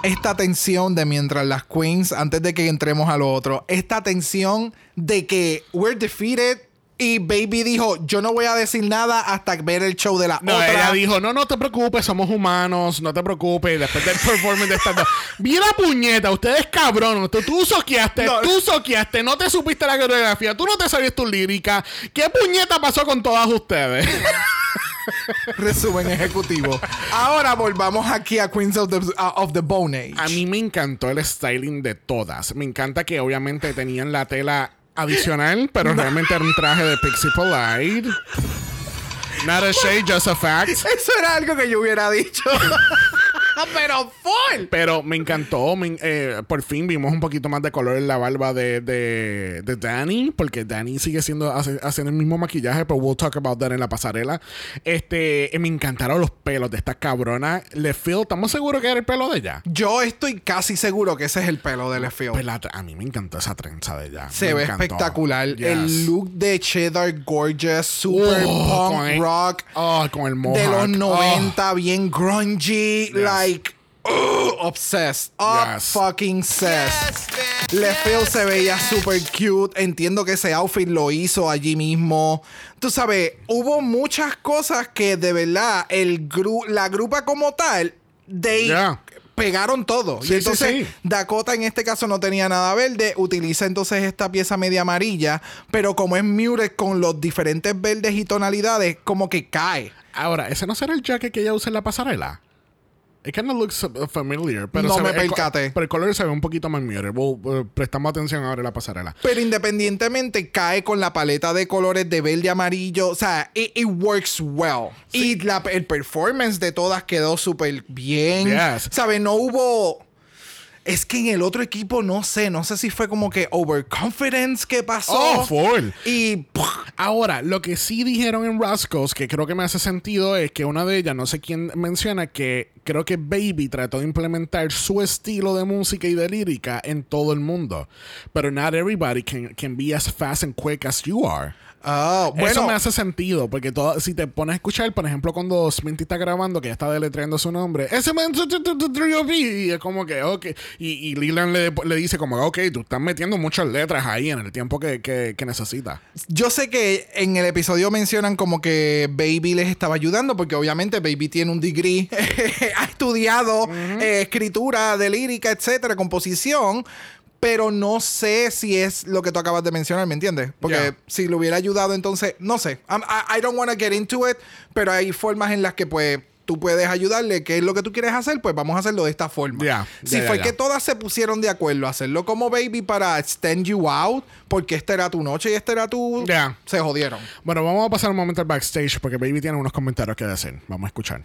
Esta tensión de mientras las queens, antes de que entremos a lo otro, esta tensión de que we're defeated y Baby dijo, yo no voy a decir nada hasta ver el show de la No, otra. ella dijo, no, no te preocupes, somos humanos, no te preocupes. Después del performance de estas dos. Vi la puñeta, ustedes cabrón, tú, tú soqueaste, No. tú soqueaste, no te supiste la coreografía, tú no te sabías tu lírica. ¿Qué puñeta pasó con todas ustedes? Resumen ejecutivo. Ahora volvamos aquí a Queens of the, uh, of the Bone Age. A mí me encantó el styling de todas. Me encanta que obviamente tenían la tela adicional, pero realmente era un traje de Pixie Polite. Not a shade, just a fact. Eso era algo que yo hubiera dicho. Pero full. Pero me encantó. me- eh, por fin vimos un poquito más de color en la barba de, de, de Danny. Porque Danny sigue siendo hace- haciendo el mismo maquillaje. Pero we'll talk about that en la pasarela. Este, eh, me encantaron los pelos de esta cabrona. Le feel, ¿estamos seguros que era el pelo de ella? Yo estoy casi seguro que ese es el pelo de Leffield. Pues a mí me encantó esa trenza de ella. Se Me ve encantó. espectacular. Yes. El look de Cheddar Gorgeous, super Oh, punk el- rock. Oh, con el de mohawk. los Oh. 90, bien grungy, like ugh, obsessed, Yes. fucking obsessed. Yes, se veía super cute. Entiendo que ese outfit lo hizo allí mismo. Tú sabes, hubo muchas cosas que de verdad el gru- la grupa como tal, they Yeah. pegaron todo. Sí, y sí, entonces sí. Dakota en este caso no tenía nada verde. Utiliza entonces esta pieza media amarilla. Pero como es muted con los diferentes verdes y tonalidades, como que cae. Ahora, ¿ese no será el jacket que ella usa en la pasarela? It kind of looks familiar. Pero No se me ve- el percaté. Pero el color se ve un poquito más. We'll, uh, prestamos atención ahora en la pasarela. Pero independientemente cae con la paleta de colores de verde amarillo. O sea, it, it works well. Y la- el performance de todas quedó súper bien. Yes. ¿Sabes? No hubo. Es que en el otro equipo no sé. No sé si fue como que overconfidence que pasó. Oh, full. Y. Ahora, lo que sí dijeron en Rascals, que creo que me hace sentido, es que una de ellas, no sé quién menciona, que creo que Baby trató de implementar su estilo de música y de lírica en todo el mundo. Pero not everybody can, can be as fast and quick as you are. Ah, Eso me hace sentido, porque todo, si te pones a escuchar, por ejemplo, cuando Sminty está grabando, que ya está deletreando su nombre, ese man, y es como que, ok, y, y Leland le, le dice como, ok, tú estás metiendo muchas letras ahí en el tiempo que, que, que necesitas. Yo sé que en el episodio mencionan como que Baby les estaba ayudando, porque obviamente Baby tiene un degree, ha estudiado eh, escritura de lírica, etcétera, composición. Pero no sé si es lo que tú acabas de mencionar, ¿me entiendes? Porque Yeah. si le hubiera ayudado, entonces, no sé. I'm- I, I don't want to get into it, pero hay formas en las que, pues, tú puedes ayudarle. ¿Qué es lo que tú quieres hacer? Pues vamos a hacerlo de esta forma. Si fue que todas se pusieron de acuerdo a hacerlo como baby para extend you out, porque esta era tu noche y esta era tu. Se jodieron. Bueno, vamos a pasar un momento al backstage, porque Baby tiene unos comentarios que decir. Vamos a escuchar.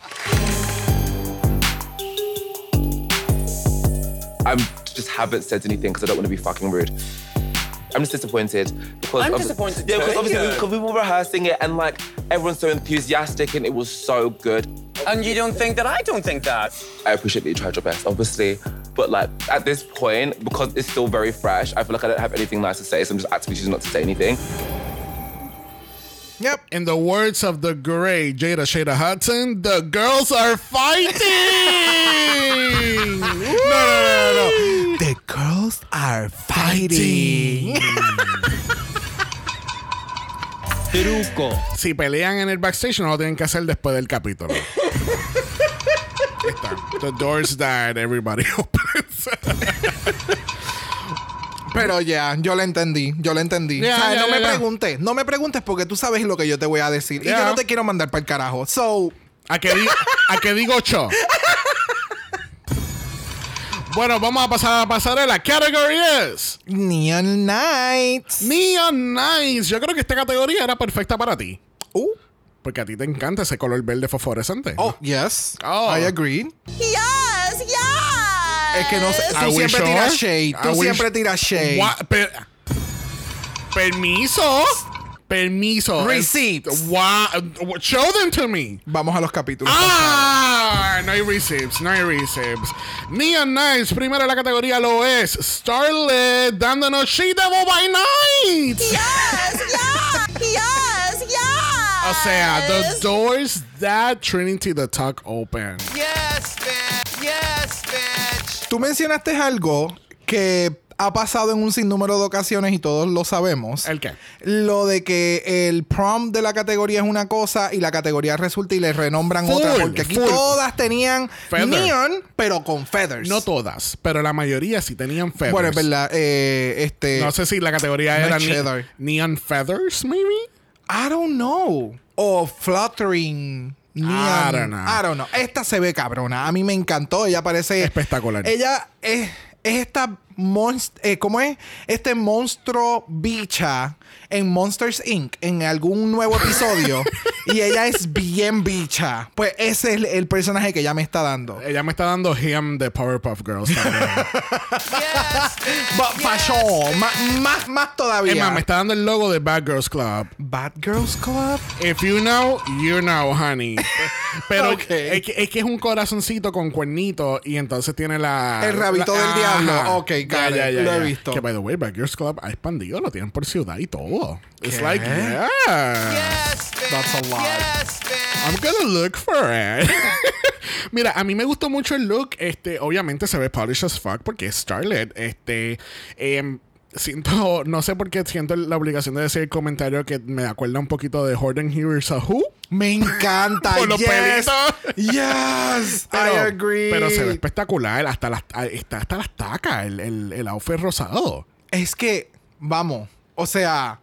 I just haven't said anything because I don't want to be fucking rude. I'm just disappointed because I'm obvi- disappointed Yeah, because obviously Yeah. because we, were rehearsing it and like everyone's so enthusiastic and it was so good. And you don't think that I don't think that? I appreciate that you tried your best, obviously, but like at this point because it's still very fresh, I feel like I don't have anything nice to say, so I'm just actively choosing not to say anything. Yep. In the words of the great Jada Shada Hudson, the girls are fighting! girls are fighting. Truco. Si pelean en el backstage, no lo tienen que hacer después del capítulo. Ahí está. The doors died, everybody opens. Pero ya, yo lo entendí, yo lo entendí. Ya, O sea, ya, no ya, me preguntes, no me preguntes porque tú sabes lo que yo te voy a decir. Y yo no te quiero mandar para el carajo. So, ¿A qué, di- a qué digo cho? Bueno, vamos a pasar a la pasarela. Category es Neon Nights. Neon Nice. Yo creo que esta categoría era perfecta para ti. Uh, Porque a ti te encanta ese color verde fosforescente. oh, yes. Oh. I agree. Yes, yes. Es que no sé. Tú siempre sure? tiras shade. Tú siempre tiras shade. What? Per- Permiso. Permiso. Receipts. Wow. Show them to me. Vamos a los capítulos. Ah, no hay receipts, no hay receipts. Neon Knights, primero en la categoría lo es Starlet, dándonos She Devil by Night. Yes, yeah. Yes, yeah. O sea, the doors that Trinity the Tuck open. Yes, bitch. Yes, bitch. Tú mencionaste algo que ha pasado en un sinnúmero de ocasiones y todos lo sabemos. ¿El qué? Lo de que el prom de la categoría es una cosa y la categoría resulta y le renombran Full, otra. Porque aquí full. todas tenían Feather. neon, pero con feathers. No todas, pero la mayoría sí tenían feathers. Bueno, es verdad. eh, este. No sé si la categoría No era ne-. Neon Feathers, maybe. I don't know. O fluttering. Neon. I don't know. I don't know. Esta se ve cabrona. A mí me encantó. Ella parece. Espectacular. Ella es, es esta. Monst- eh, ¿Cómo es? Este monstruo bicha en Monsters Inc. en algún nuevo episodio. y ella es bien bicha. Pues ese es el, el personaje que ella me está dando. Ella me está dando him de Powerpuff Girls también. Yes. Ba- fashion. Ma- más, más todavía. es más, me está dando el logo de Bad Girls Club. Bad Girls Club. If you know, you know, honey. Pero es, que, es que es un corazoncito con cuernito y entonces tiene la... El rabito la- del diablo. Ok, got it. Lo he visto. Que, by the way, Bad Girls Club ha expandido, lo tienen por ciudad y todo. It's ¿Qué? like, yeah. Yes, bitch. That's a lot. Yes, bitch. I'm gonna look for it. Mira, a mí me gustó mucho el look. Este, obviamente se ve polished as fuck porque es Starlet. Este, em, siento, no sé por qué siento la obligación de decir el comentario que me acuerda un poquito de Jordan Here's a Who. Me encanta. Por los yes. pelitos. Yes. Pero, I agree. pero se ve espectacular. Hasta las, está hasta las tacas, el, el, el outfit rosado. Es que, vamos, o sea,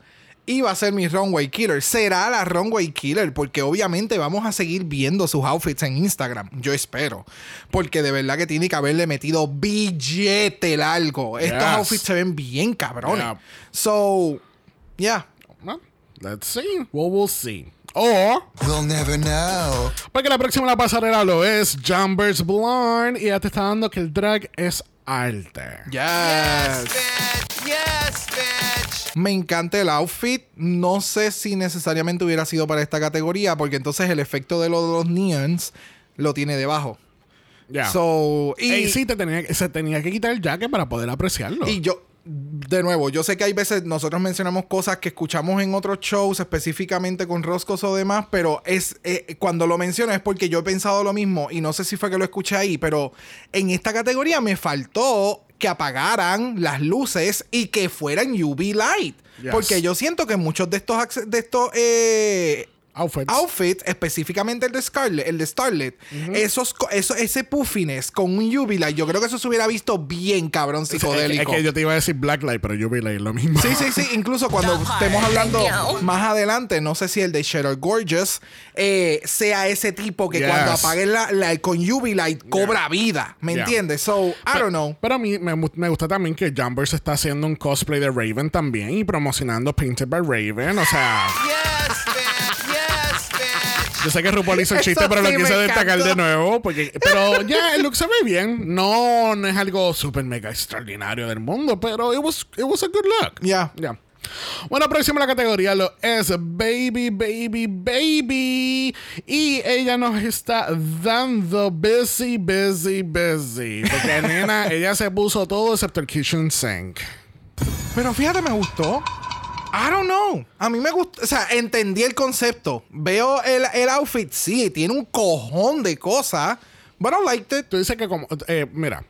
iba a ser mi runway killer. Será la runway killer porque obviamente vamos a seguir viendo sus outfits en Instagram. Yo espero. Porque de verdad que tiene que haberle metido billete largo. Estos outfits se ven bien cabrones. Yeah. So, yeah. Well, let's see. Well, we'll see. O, We'll never know. porque la próxima la pasarela lo es Jumbers Blonde y ya te está dando que el drag es arte. Yes. Bitch. Yes, bitch. Me encanta el outfit. No sé si necesariamente hubiera sido para esta categoría, porque entonces el efecto de lo de los neons lo tiene debajo. Ya. So, y, Ey, sí, te tenía, se tenía que quitar el jacket para poder apreciarlo. y yo, de nuevo, yo sé que hay veces nosotros mencionamos cosas que escuchamos en otros shows, específicamente con Roscos o demás, pero es eh, cuando lo menciono es porque yo he pensado lo mismo y no sé si fue que lo escuché ahí, pero en esta categoría me faltó que apagaran las luces y que fueran UV light. Yes. Porque yo siento que muchos de estos, de estos eh, Outfits. outfits, específicamente el de Scarlet, el de Starlet, esos, co- eso, ese puffiness con un light, yo creo que eso se hubiera visto bien cabrón Es que- psicodélico. Es que yo te iba a decir Blacklight, pero yo vi lo mismo. Sí, sí, sí. Incluso cuando estemos hablando más adelante, no sé si el de Shadow Gorgeous eh, sea ese tipo que Yes. cuando apaguen la, la- con light cobra vida. ¿Me Yeah. entiendes? So, I don't know. Pero a mí me, me gusta también que Jumbers está haciendo un cosplay de Raven también y promocionando Painted by Raven. O sea, Yes. Yo sé que RuPaul hizo el chiste, pero lo sí me quise destacar de nuevo. Porque, pero ya, el look se ve bien. No, no es algo súper mega extraordinario del mundo, pero it was, it was a good look. Yeah. Ya. Bueno, próxima la categoría lo es Baby, Baby, Baby. Y ella nos está dando busy, busy, busy. Porque nena, ella se puso todo excepto el kitchen sink. Pero fíjate, me gustó. I don't know. A mí me gustó. O sea, entendí el concepto. Veo el, el outfit, sí, tiene un cojón de cosas. But I liked it. Tú dices que como... eh, mira,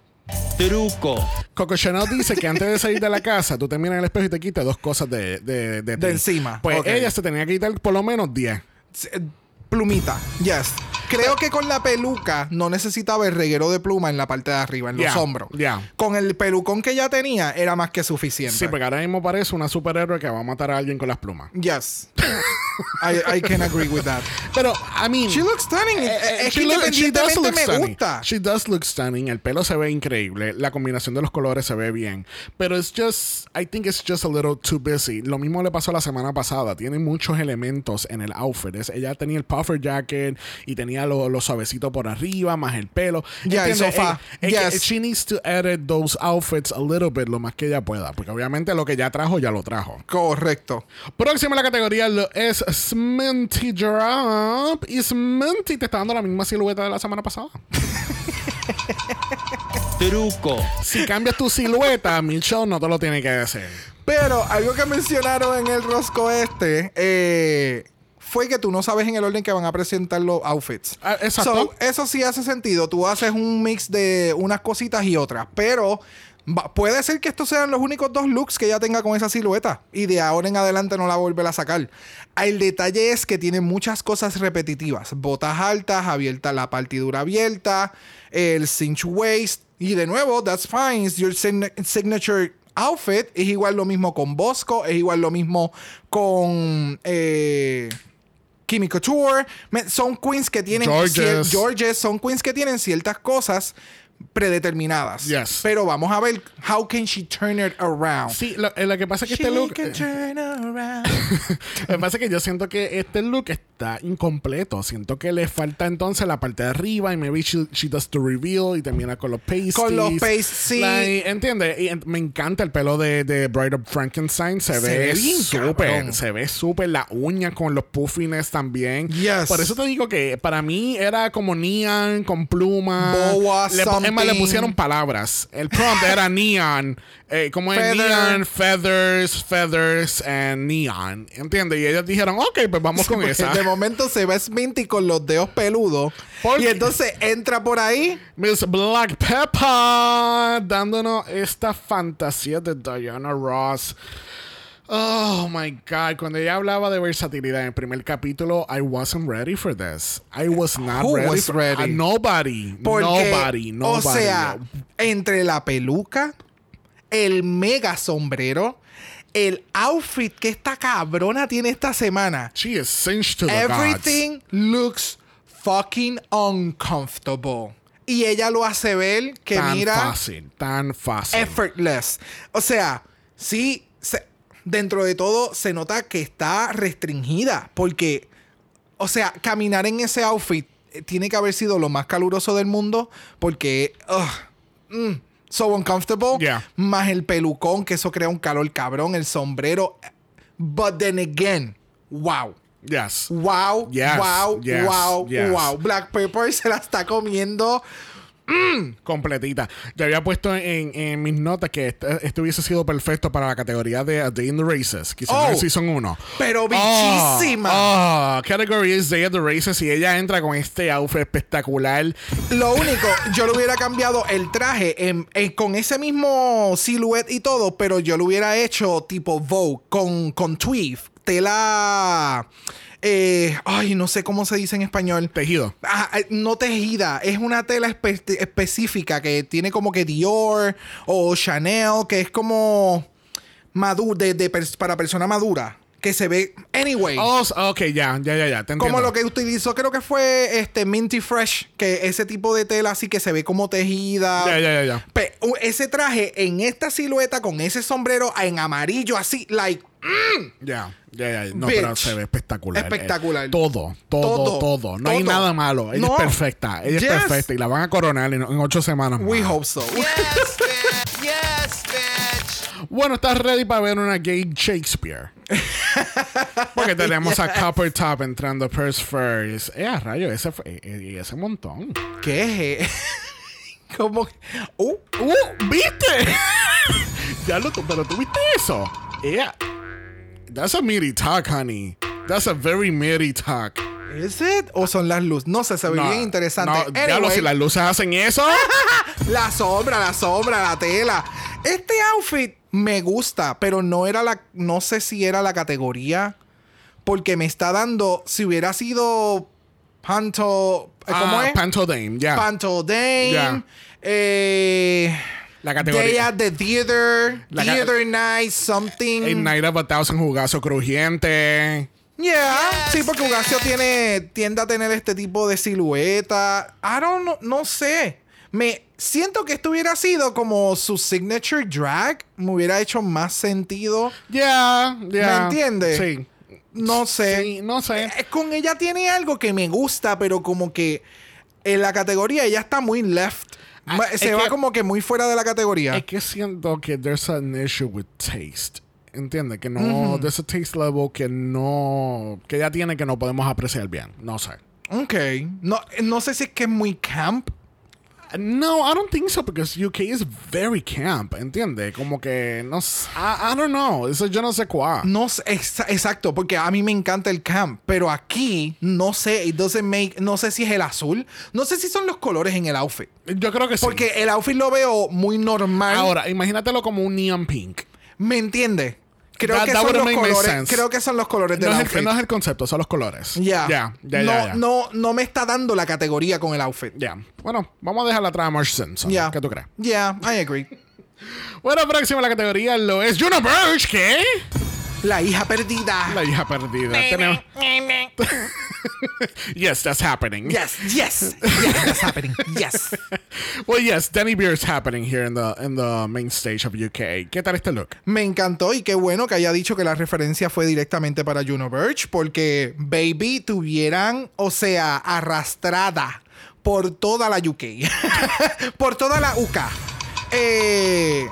truco, Coco Chanel dice que antes de salir de la casa, tú te miras en el espejo y te quitas dos cosas de... De, de, encima. Pues ella se tenía que quitar por lo menos 10. Eh, Plumita. Yes. Creo que con la peluca no necesitaba el reguero de pluma en la parte de arriba, en los hombros. ya. Con el pelucón que ya tenía era más que suficiente. Sí, porque ahora mismo parece una superhéroe que va a matar a alguien con las plumas. Yes. I, I can agree with that. Pero, I mean. She looks stunning. eh, es she que look- she does look me stunning. gusta. She does look stunning. El pelo se ve increíble. La combinación de los colores se ve bien. Pero it's just, I think it's just a little too busy. Lo mismo le pasó la semana pasada. Tiene muchos elementos en el outfit. Es- ella tenía el puffer jacket y tenía lo, lo suavecito por arriba, más el pelo. Ya, el ¿Entiendes? sofá. Eh, eh, Yes. She needs to edit those outfits a little bit lo más que ella pueda. Porque obviamente lo que ya trajo, ya lo trajo. Correcto. Próxima en la categoría es Sminty Drop. Y Sminty te está dando la misma silueta de la semana pasada. truco, Si cambias tu silueta, Michelle no te lo tiene que decir. Pero algo que mencionaron en el rosco este eh, fue que tú no sabes en el orden que van a presentar los outfits. Ah, exacto. So, eso sí hace sentido. Tú haces un mix de unas cositas y otras. Pero puede ser que estos sean los únicos dos looks que ella tenga con esa silueta. Y de ahora en adelante no la vuelve a sacar. El detalle es que tiene muchas cosas repetitivas. Botas altas, abierta la partidura abierta, el cinch waist. Y de nuevo, that's fine. Your sign- signature outfit. Es igual lo mismo con Bosco. Es igual lo mismo con... Eh, Kimi Couture. Son queens que tienen... Georges son queens que tienen ciertas cosas predeterminadas. Yes. Pero vamos a ver how can she turn it around. Sí, lo, eh, lo que pasa es que She este look. can turn around. Lo que pasa es que yo siento que este look está incompleto. Siento que le falta entonces la parte de arriba y maybe she, she does the reveal y termina con los pasties. Con los pastes, sí. Like, ¿Entiendes? Y en- me encanta el pelo de, de Bride of Frankenstein. Se, Se ve súper. Se ve súper. La uña con los puffiness también. Yes. Por eso te digo que para mí era como neon con pluma. Boa, le, es más, le pusieron palabras. El prompt era neon. Eh, como es Feather. neon, feathers, feathers, and neon. ¿Entiendes? Y ellos dijeron, ok, pues vamos con Porque esa. De momento se ve Sminty con los dedos peludos. ¿Por Y entonces entra por ahí. Miss Black Pepper dándonos esta fantasía de Diana Ross. Oh my God. Cuando ella hablaba de versatilidad en el primer capítulo, I wasn't ready for this. I was not Who ready. was for- ready? Uh, nobody. Porque, nobody. Nobody. O sea, entre la peluca, el mega sombrero, el outfit que esta cabrona tiene esta semana. she is cinched to the gods. Everything looks fucking uncomfortable. Y ella lo hace ver que Tan mira fácil. Tan fácil. effortless. O sea, sí, dentro de todo se nota que está restringida porque, o sea, caminar en ese outfit eh, tiene que haber sido lo más caluroso del mundo porque, ugh, mm, so uncomfortable. Yeah. Más el pelucón, que eso crea un calor cabrón, el sombrero. But then again, wow. Yes. Wow, Yes, wow, yes, wow, yes. wow. Black Pepper se la está comiendo. Completita. Yo había puesto en, en mis notas que este, este hubiese sido perfecto para la categoría de A Day in the Races, quizás Oh, en Season 1. pero bichísima. Oh, category is Day of the Races y ella entra con este outfit espectacular. Lo único, yo le hubiera cambiado el traje en- en- con ese mismo silhouette y todo, pero yo lo hubiera hecho tipo Vogue con, con tela. eh, ay, no sé cómo se dice en español. Tejido. Ah, eh, no tejida, es una tela espe- específica que tiene como que Dior o Chanel, que es como madura, de, de pers- para persona madura, que se ve. Anyway. Oh, ok, ya, ya, ya, ya. Te. Como lo que utilizó, creo que fue este Minty Fresh, que ese tipo de tela así que se ve como tejida. Ya, ya, ya, ya. Ese traje en esta silueta con ese sombrero en amarillo así, like Ya, ya, ya. No, Bitch. pero se ve espectacular. Espectacular. Eh, todo, todo, Todo, todo. No hay nada malo. Ella No. es perfecta. Ella Yes. es perfecta. Y la van a coronar en, en ocho semanas we hope so. Yes, bitch. Yes, bitch. Bueno, ¿estás ready para ver una gay Shakespeare? Porque tenemos a Copper Top entrando Purse First. Eh, a rayo, ese, fue- eh, eh, ese montón. ¿Qué es? Como que- uh, ¡Uh! ¿Viste? ya lo pero tú viste eso. Yeah. That's a meaty talk, honey. That's a very meaty talk. ¿Es it? ¿O son las luces? No sé, se ve No, bien interesante. No, diablo, Anyway, si las luces hacen eso. La sombra, la sombra, la tela. Este outfit me gusta, pero no era la. No sé si era la categoría. Porque me está dando. Si hubiera sido. Panto. eh, ¿Cómo Ah, es? Panto Dame, ya. Panto Dame. Ya. Eh, La categoría. Day at the Theater. La theater Night, something. A Night of a Thousand Jugazo Crujiente. Yeah, Yes, sí, porque Ugacio tiene, tiende a tener este tipo de silueta. I don't know, no sé. Me siento que esto hubiera sido como su signature drag. Me hubiera hecho más sentido. Yeah, yeah. ¿Me entiendes? Sí. No sé. Sí, no sé. Eh, Con ella tiene algo que me gusta, pero como que en la categoría ella está muy left. Ah, Ma- Se va que- como que muy fuera de la categoría. Es que siento que there's an issue with taste. ¿Entiendes? Que no... There's a taste level que no... Que ya tiene que no podemos apreciar bien. No sé. Ok. No, no sé si es que es muy camp. No, I don't think so because UK is very camp, ¿entiendes? Como que no I, I don't know, eso yo no sé cuál. No sé, exa- exacto, porque a mí me encanta el camp, pero aquí no sé, it doesn't make, no sé si es el azul, no sé si son los colores en el outfit, Yo creo que sí. porque el outfit lo veo muy normal. ahora, imagínatelo como un neon pink. ¿me entiende? Creo That- que that son los colores, creo que son los colores del No es, outfit. el, no es el concepto, son los colores. Ya. Ya, ya, no, ya, ya. no, no me está dando la categoría con el outfit. Ya. Bueno, vamos a dejarla atrás a Marsh Simpson. Ya. ¿Qué tú crees? Yeah, I agree. Bueno, próxima la categoría lo es Juno Birch, ¿qué? La hija perdida. La hija perdida. Tenemos... yes, that's happening. Yes, yes, yes, that's happening. Yes. Well, yes, Danny Beer is happening here in the in the main stage of UK. ¿Qué tal este look? Me encantó y qué bueno que haya dicho que la referencia fue directamente para Juno Birch, porque Baby tuvieran, o sea, arrastrada por toda la UK, por toda la UK. Eh,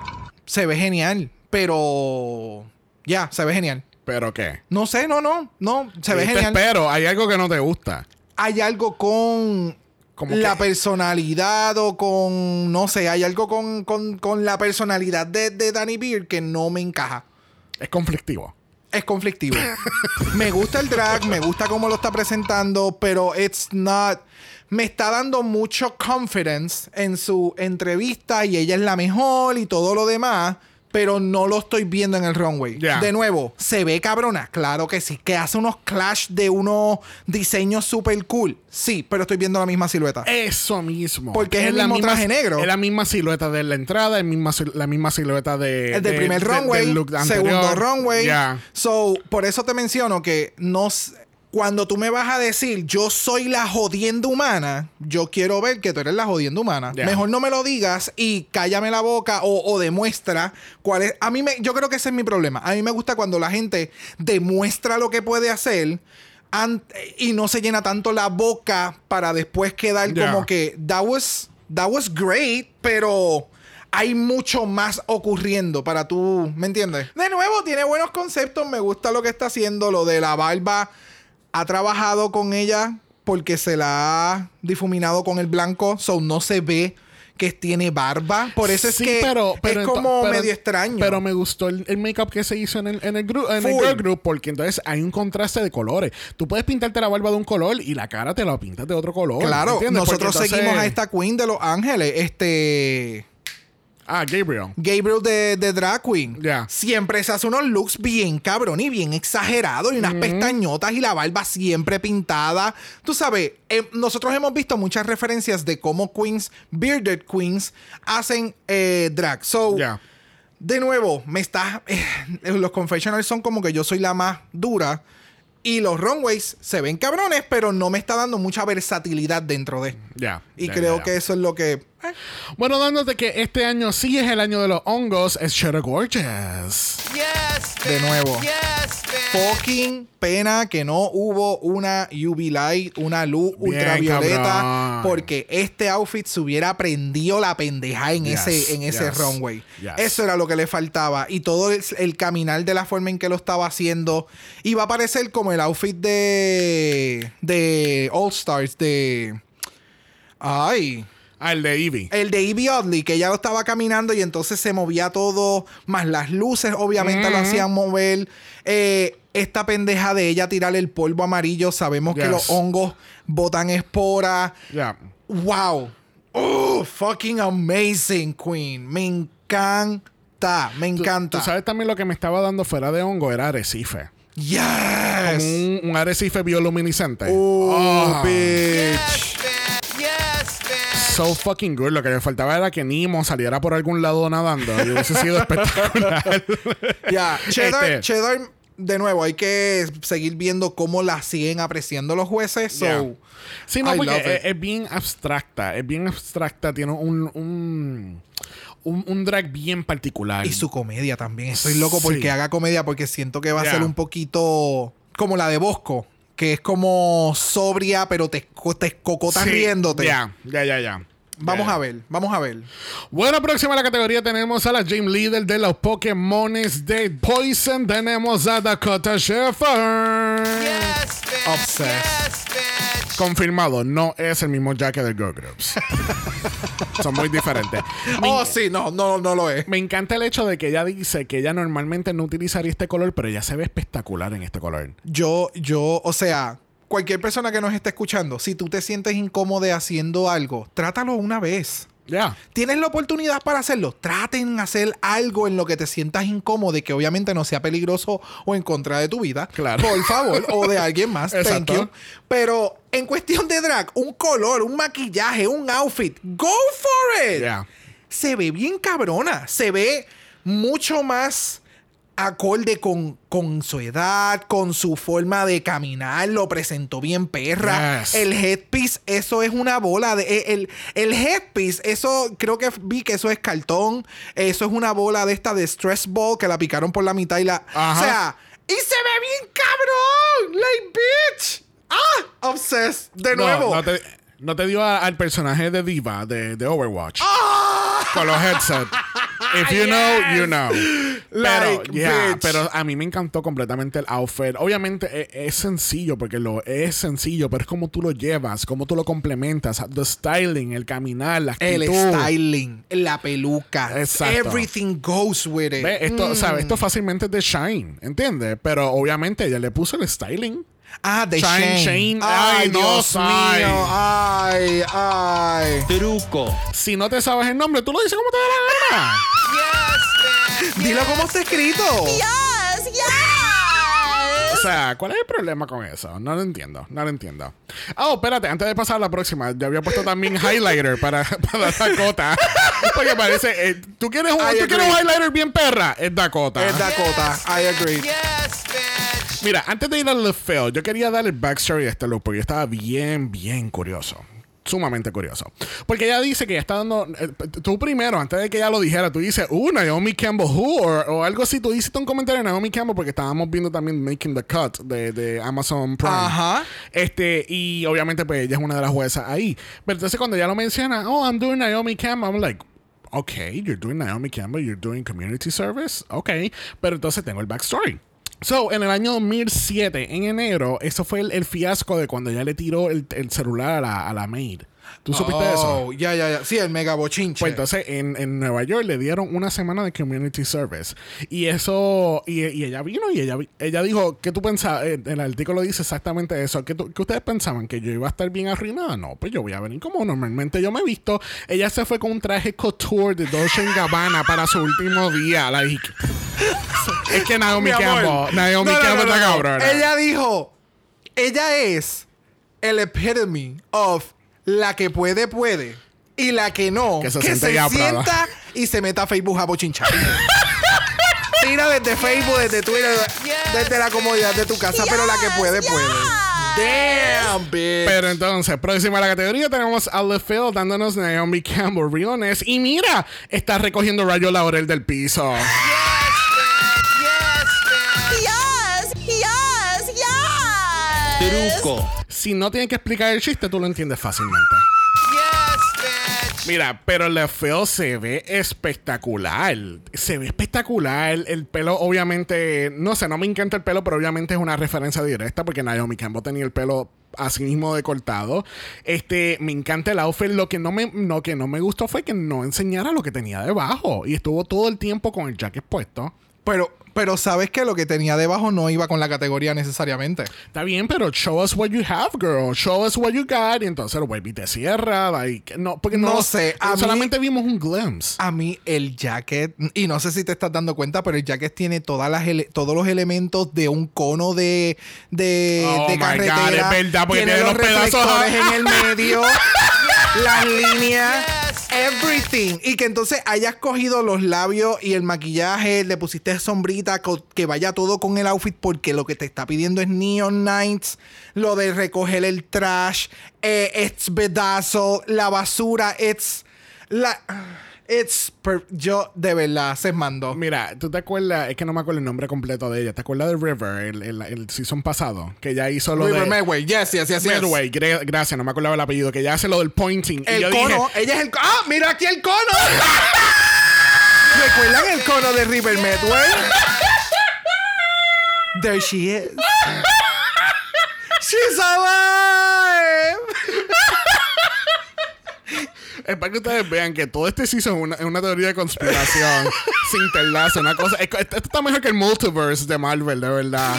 se ve genial, pero ya, se ve genial. ¿Pero qué? No sé, no, no, no, se ve genial. espero, hay algo que no te gusta. Hay algo con ¿Cómo la personalidad o con, no sé, hay algo con, con- con la personalidad de, de Danny Beard que no me encaja. Es conflictivo. es conflictivo. me gusta el drag, me gusta cómo lo está presentando, pero it's not. Me está dando mucho confidence en su entrevista y ella es la mejor y todo lo demás. Pero no lo estoy viendo en el runway. De nuevo, se ve cabrona. Claro que sí. Que hace unos clash de unos diseños super cool. Sí, pero estoy viendo la misma silueta. Eso mismo. Porque es el mismo traje negro. Es la misma silueta de la entrada, es misma, la misma silueta de, el del de- primer de- runway, del look segundo runway. Ya. So, por eso te menciono que no cuando tú me vas a decir yo soy la jodienda humana, yo quiero ver que tú eres la jodienda humana. Mejor no me lo digas y cállame la boca o, o demuestra cuál es. A mí me, yo creo que ese es mi problema. A mí me gusta cuando la gente demuestra lo que puede hacer y no se llena tanto la boca para después quedar como que that was that was great, pero hay mucho más ocurriendo para tú, ¿me entiendes? De nuevo, tiene buenos conceptos, me gusta lo que está haciendo, lo de la barba, ha trabajado con ella porque se la ha difuminado con el blanco, so no se ve que tiene barba, por eso es Sí, que pero, pero es como pero- medio extraño. Pero me gustó el, el make-up que se hizo en el, en el, gru- en el girl group porque entonces hay un contraste de colores. Tú puedes pintarte la barba de un color y la cara te la pintas de otro color. Claro, nosotros entonces- seguimos a esta queen de Los Ángeles, este Ah, Gabriel. Gabriel de, de Drag Queen. Ya. Siempre se hace unos looks bien cabrón y bien exagerados y unas pestañotas y la barba siempre pintada. Tú sabes, eh, nosotros hemos visto muchas referencias de cómo queens, bearded queens, hacen eh, drag. So, Ya. de nuevo, me está. eh, los confessionals son como que yo soy la más dura. Y los runways se ven cabrones, pero no me está dando mucha versatilidad dentro de. Ya. Y ya, creo que eso es lo que. Bueno, dándote que este año sí es el año de los hongos, es Cheddar Gorgeous. Yes, De nuevo. Yes, fucking pena que no hubo una UV light, una luz Bien, ultravioleta, cabrón. porque este outfit se hubiera prendido la pendeja en Yes, ese, en ese runway. Eso era lo que le faltaba. Y todo el, el caminar de la forma en que lo estaba haciendo iba a parecer como el outfit de de All Stars de ay Ah, el de Eevee. el de Evie Oddly, que ya lo estaba caminando y entonces se movía todo, más las luces obviamente lo hacían mover. Eh, esta pendeja de ella tirar el polvo amarillo, sabemos que los hongos botan espora. Ya. ¡Wow! ¡Oh! Fucking amazing, Queen. Me encanta, me encanta. Tú sabes también lo que me estaba dando fuera de hongo era arrecife. ¡Yes! Un, un arrecife bioluminiscente. ¡Oh, Ah. Yes, bitch. So fucking good. Lo que le faltaba era que Nemo saliera por algún lado nadando y hubiese sido espectacular. Ya, Cheddar, Este, Cheddar de nuevo, hay que seguir viendo cómo la siguen apreciando los jueces. So, Yeah. Sí, no, I porque es, bien abstracta. Es bien abstracta. Tiene un, un, un, un drag bien particular. Y su comedia también. Estoy loco porque Sí. haga comedia porque siento que va a Yeah. ser un poquito como la de Bosco, que es como sobria, pero te, te cocotas Sí, riéndote. Ya, ya, ya, ya. Vamos a ver, vamos a ver. Bueno, próxima a la categoría tenemos a la Gym Leader de los Pokémones de Poison. Tenemos a Dakota Sheffer. Yes, bitch. Obsessed. Yes, bitch. Confirmado, no es el mismo Jack de Girl Groups. Son muy diferentes. Oh, sí, no, no, no lo es. me encanta el hecho de que ella dice que ella normalmente no utilizaría este color, pero ella se ve espectacular en este color. Yo, yo, o sea, cualquier persona que nos esté escuchando, si tú te sientes incómodo haciendo algo, trátalo una vez. Tienes la oportunidad para hacerlo. Traten de hacer algo en lo que te sientas incómodo y que obviamente no sea peligroso o en contra de tu vida. Claro. Por favor. o de alguien más. Thank you. Pero en cuestión de drag, un color, un maquillaje, un outfit, go for it. Se ve bien cabrona. Se ve mucho más acorde con, con su edad, con su forma de caminar, lo presentó bien perra. Yes. El headpiece, eso es una bola de. eh, El, el headpiece, eso creo que vi que eso es cartón. Eso es una bola de esta de stress ball que la picaron por la mitad y la. Ajá. O sea, y se ve bien cabrón. Like, bitch. Ah, obsessed. De nuevo. No, te, no te dio a- al personaje de Diva de, de Overwatch. Ah. Con los headsets. If you know, you know. Pero, Like, yeah, bitch. pero a mí me encantó completamente el outfit. Obviamente e- es, sencillo, porque lo es sencillo, pero es como tú lo llevas, como tú lo complementas. The styling, el caminar, la actitud. El styling, la peluca. Exacto. Everything goes with it. Ve, Esto, Mm. ¿sabes? Esto fácilmente es de Shine, ¿entiendes? Pero obviamente ella le puso el styling. Ah, de Shine, Shane. Shane. Ay, Ay, no, Dios mío. Ay, ay. truco, Si no te sabes el nombre, tú lo dices como te dé la gana. Yes. Dilo cómo está escrito. Yes, O yes. sea, ¿cuál es el problema con eso? No lo entiendo, no lo entiendo. Oh, espérate, antes de pasar a la próxima, yo había puesto también highlighter para, para Dakota. Porque parece, eh, ¿tú, quieres un, I ¿tú quieres un agree. highlighter bien perra? Es Dakota. Es Dakota. I agree. Yes, bitch. Mira, antes de ir al look fail, yo quería dar el backstory de este look porque yo estaba bien, bien curioso. Sumamente curioso. Porque ella dice que ella está dando. eh, tú primero, antes de que ella lo dijera, tú dices, uh, Naomi Campbell, who? O, algo así. Tú hiciste un comentario de Naomi Campbell porque estábamos viendo también Making the Cut de, de Amazon Prime. Ajá. Este, y obviamente, pues ella es una de las juezas ahí. Pero entonces, cuando ella lo menciona, oh, I'm doing Naomi Campbell, I'm like, okay, you're doing Naomi Campbell, you're doing community service, okay. Pero entonces tengo el backstory. So, en el año 2007, en enero, eso fue el, el fiasco de cuando ella le tiró el, el celular a la, a la maid. ¿Tú supiste eso? Oh, ya, ya, ya. Sí, el mega bochinche. Pues entonces en, en Nueva York le dieron una semana de community service. Y eso, y, y ella vino y ella, ella dijo, ¿qué tú pensabas? Eh, El artículo dice exactamente eso. ¿Qué, tú- qué ustedes pensaban? ¿Que yo iba a estar bien arruinada? No, pues yo voy a venir como normalmente yo me he visto. Ella se fue con un traje couture de Dolce Gabbana para su último día. Like, es que Naomi. Campbell, Naomi No, Campbell no, está no. Ella dijo, ella es el epitome of la que puede, puede. Y la que no, Que se que sienta y se meta a Facebook a bochinchar. Tira desde Facebook, desde Twitter, desde la comodidad de tu casa, pero la que puede, Yes, puede. Damn, bitch. Pero entonces, próxima a la categoría tenemos a LeFil dándonos Naomi Campbell Realness. Y mira, está recogiendo rayo laurel del piso. Yes, yes, yes. truco, Si no tienes que explicar el chiste, tú lo entiendes fácilmente. Mira, pero LeFil se ve espectacular. Se ve espectacular. El pelo, obviamente, no sé, no me encanta el pelo, pero obviamente es una referencia directa porque Naomi Campbell tenía el pelo así mismo de cortado. Este, me encanta el outfit. Lo que no me, lo que no me gustó fue que no enseñara lo que tenía debajo. Y estuvo todo el tiempo con el jacket puesto. Pero, pero sabes que lo que tenía debajo no iba con la categoría necesariamente. Está bien, pero show us what you have, girl. Show us what you got. Y entonces el baby te cierra. Like, no, porque no, No sé, a mí- Solamente vimos un glimpse. A mí el jacket, y no sé si te estás dando cuenta, pero el jacket tiene todas las ele- todos los elementos de un cono de, de, Oh de my God, carretera. es verdad, porque tiene los los pedazos reflectores a- en el medio, las líneas. Yes, everything. Y que entonces hayas cogido los labios y el maquillaje, le pusiste sombrita, que vaya todo con el outfit, porque lo que te está pidiendo es Neon Nights, lo de recoger el trash, eh, it's bedazzle, la basura, it's la. It's per- yo de verdad se mando. Mira, ¿tú te acuerdas? Es que no me acuerdo el nombre completo de ella. ¿Te acuerdas de River, el, el, el season pasado? Que ella hizo lo River de... Medway, yes, yes, yes, yes. Medway, gra- gracias, no me acordaba el apellido. Que ella hace lo del pointing. y El yo cono, dije, ella es el cono. ¡Ah! ¡Mira aquí el cono! ¿Recuerdan el cono de River Medway? There she is. She's alive! Es para que ustedes vean que todo este season es una, una teoría de conspiración sin interlazo, una cosa. es- esto está mejor que el multiverse de Marvel, de verdad.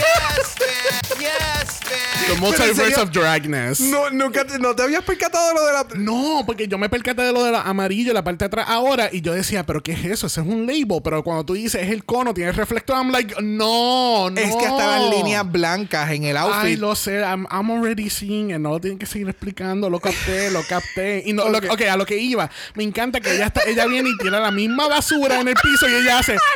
The multiverse of Dragness. No, nunca te, no te habías percatado de lo de la. No, porque yo me percaté de lo de la amarillo, la parte de atrás ahora, y yo decía, ¿pero qué es eso? Ese es un label. Pero cuando tú dices es el cono, tiene el reflector, I'm like, no, no. Es que hasta las líneas blancas en el outfit. Ay, lo sé, I'm, I'm already seeing it. No lo tienen que seguir explicando. Lo capté, lo capté. Y no, lo- Ok. ok, a lo que iba. Me encanta que ella, está, ella viene y tira la misma basura en el piso y ella hace.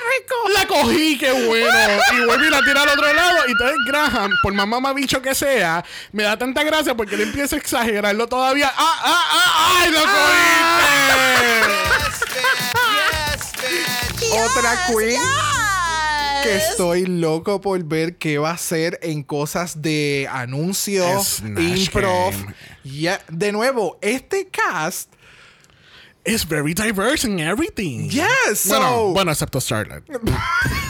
La cogí, qué bueno. Y vuelve y la tira al otro lado. Y entonces Graham, por más mamabicho que sea, me da tanta gracia porque él empieza a exagerarlo todavía. ¡Ah, ah, ah! ¡Ay, lo cogiste! Yes, bitch. Yes, bitch. Otra queen Yes. que estoy loco por ver qué va a hacer en cosas de anuncios, improv. Ya, de nuevo, este cast. It's very diverse in everything. Yes, Bueno, so- bueno, excepto Starlet.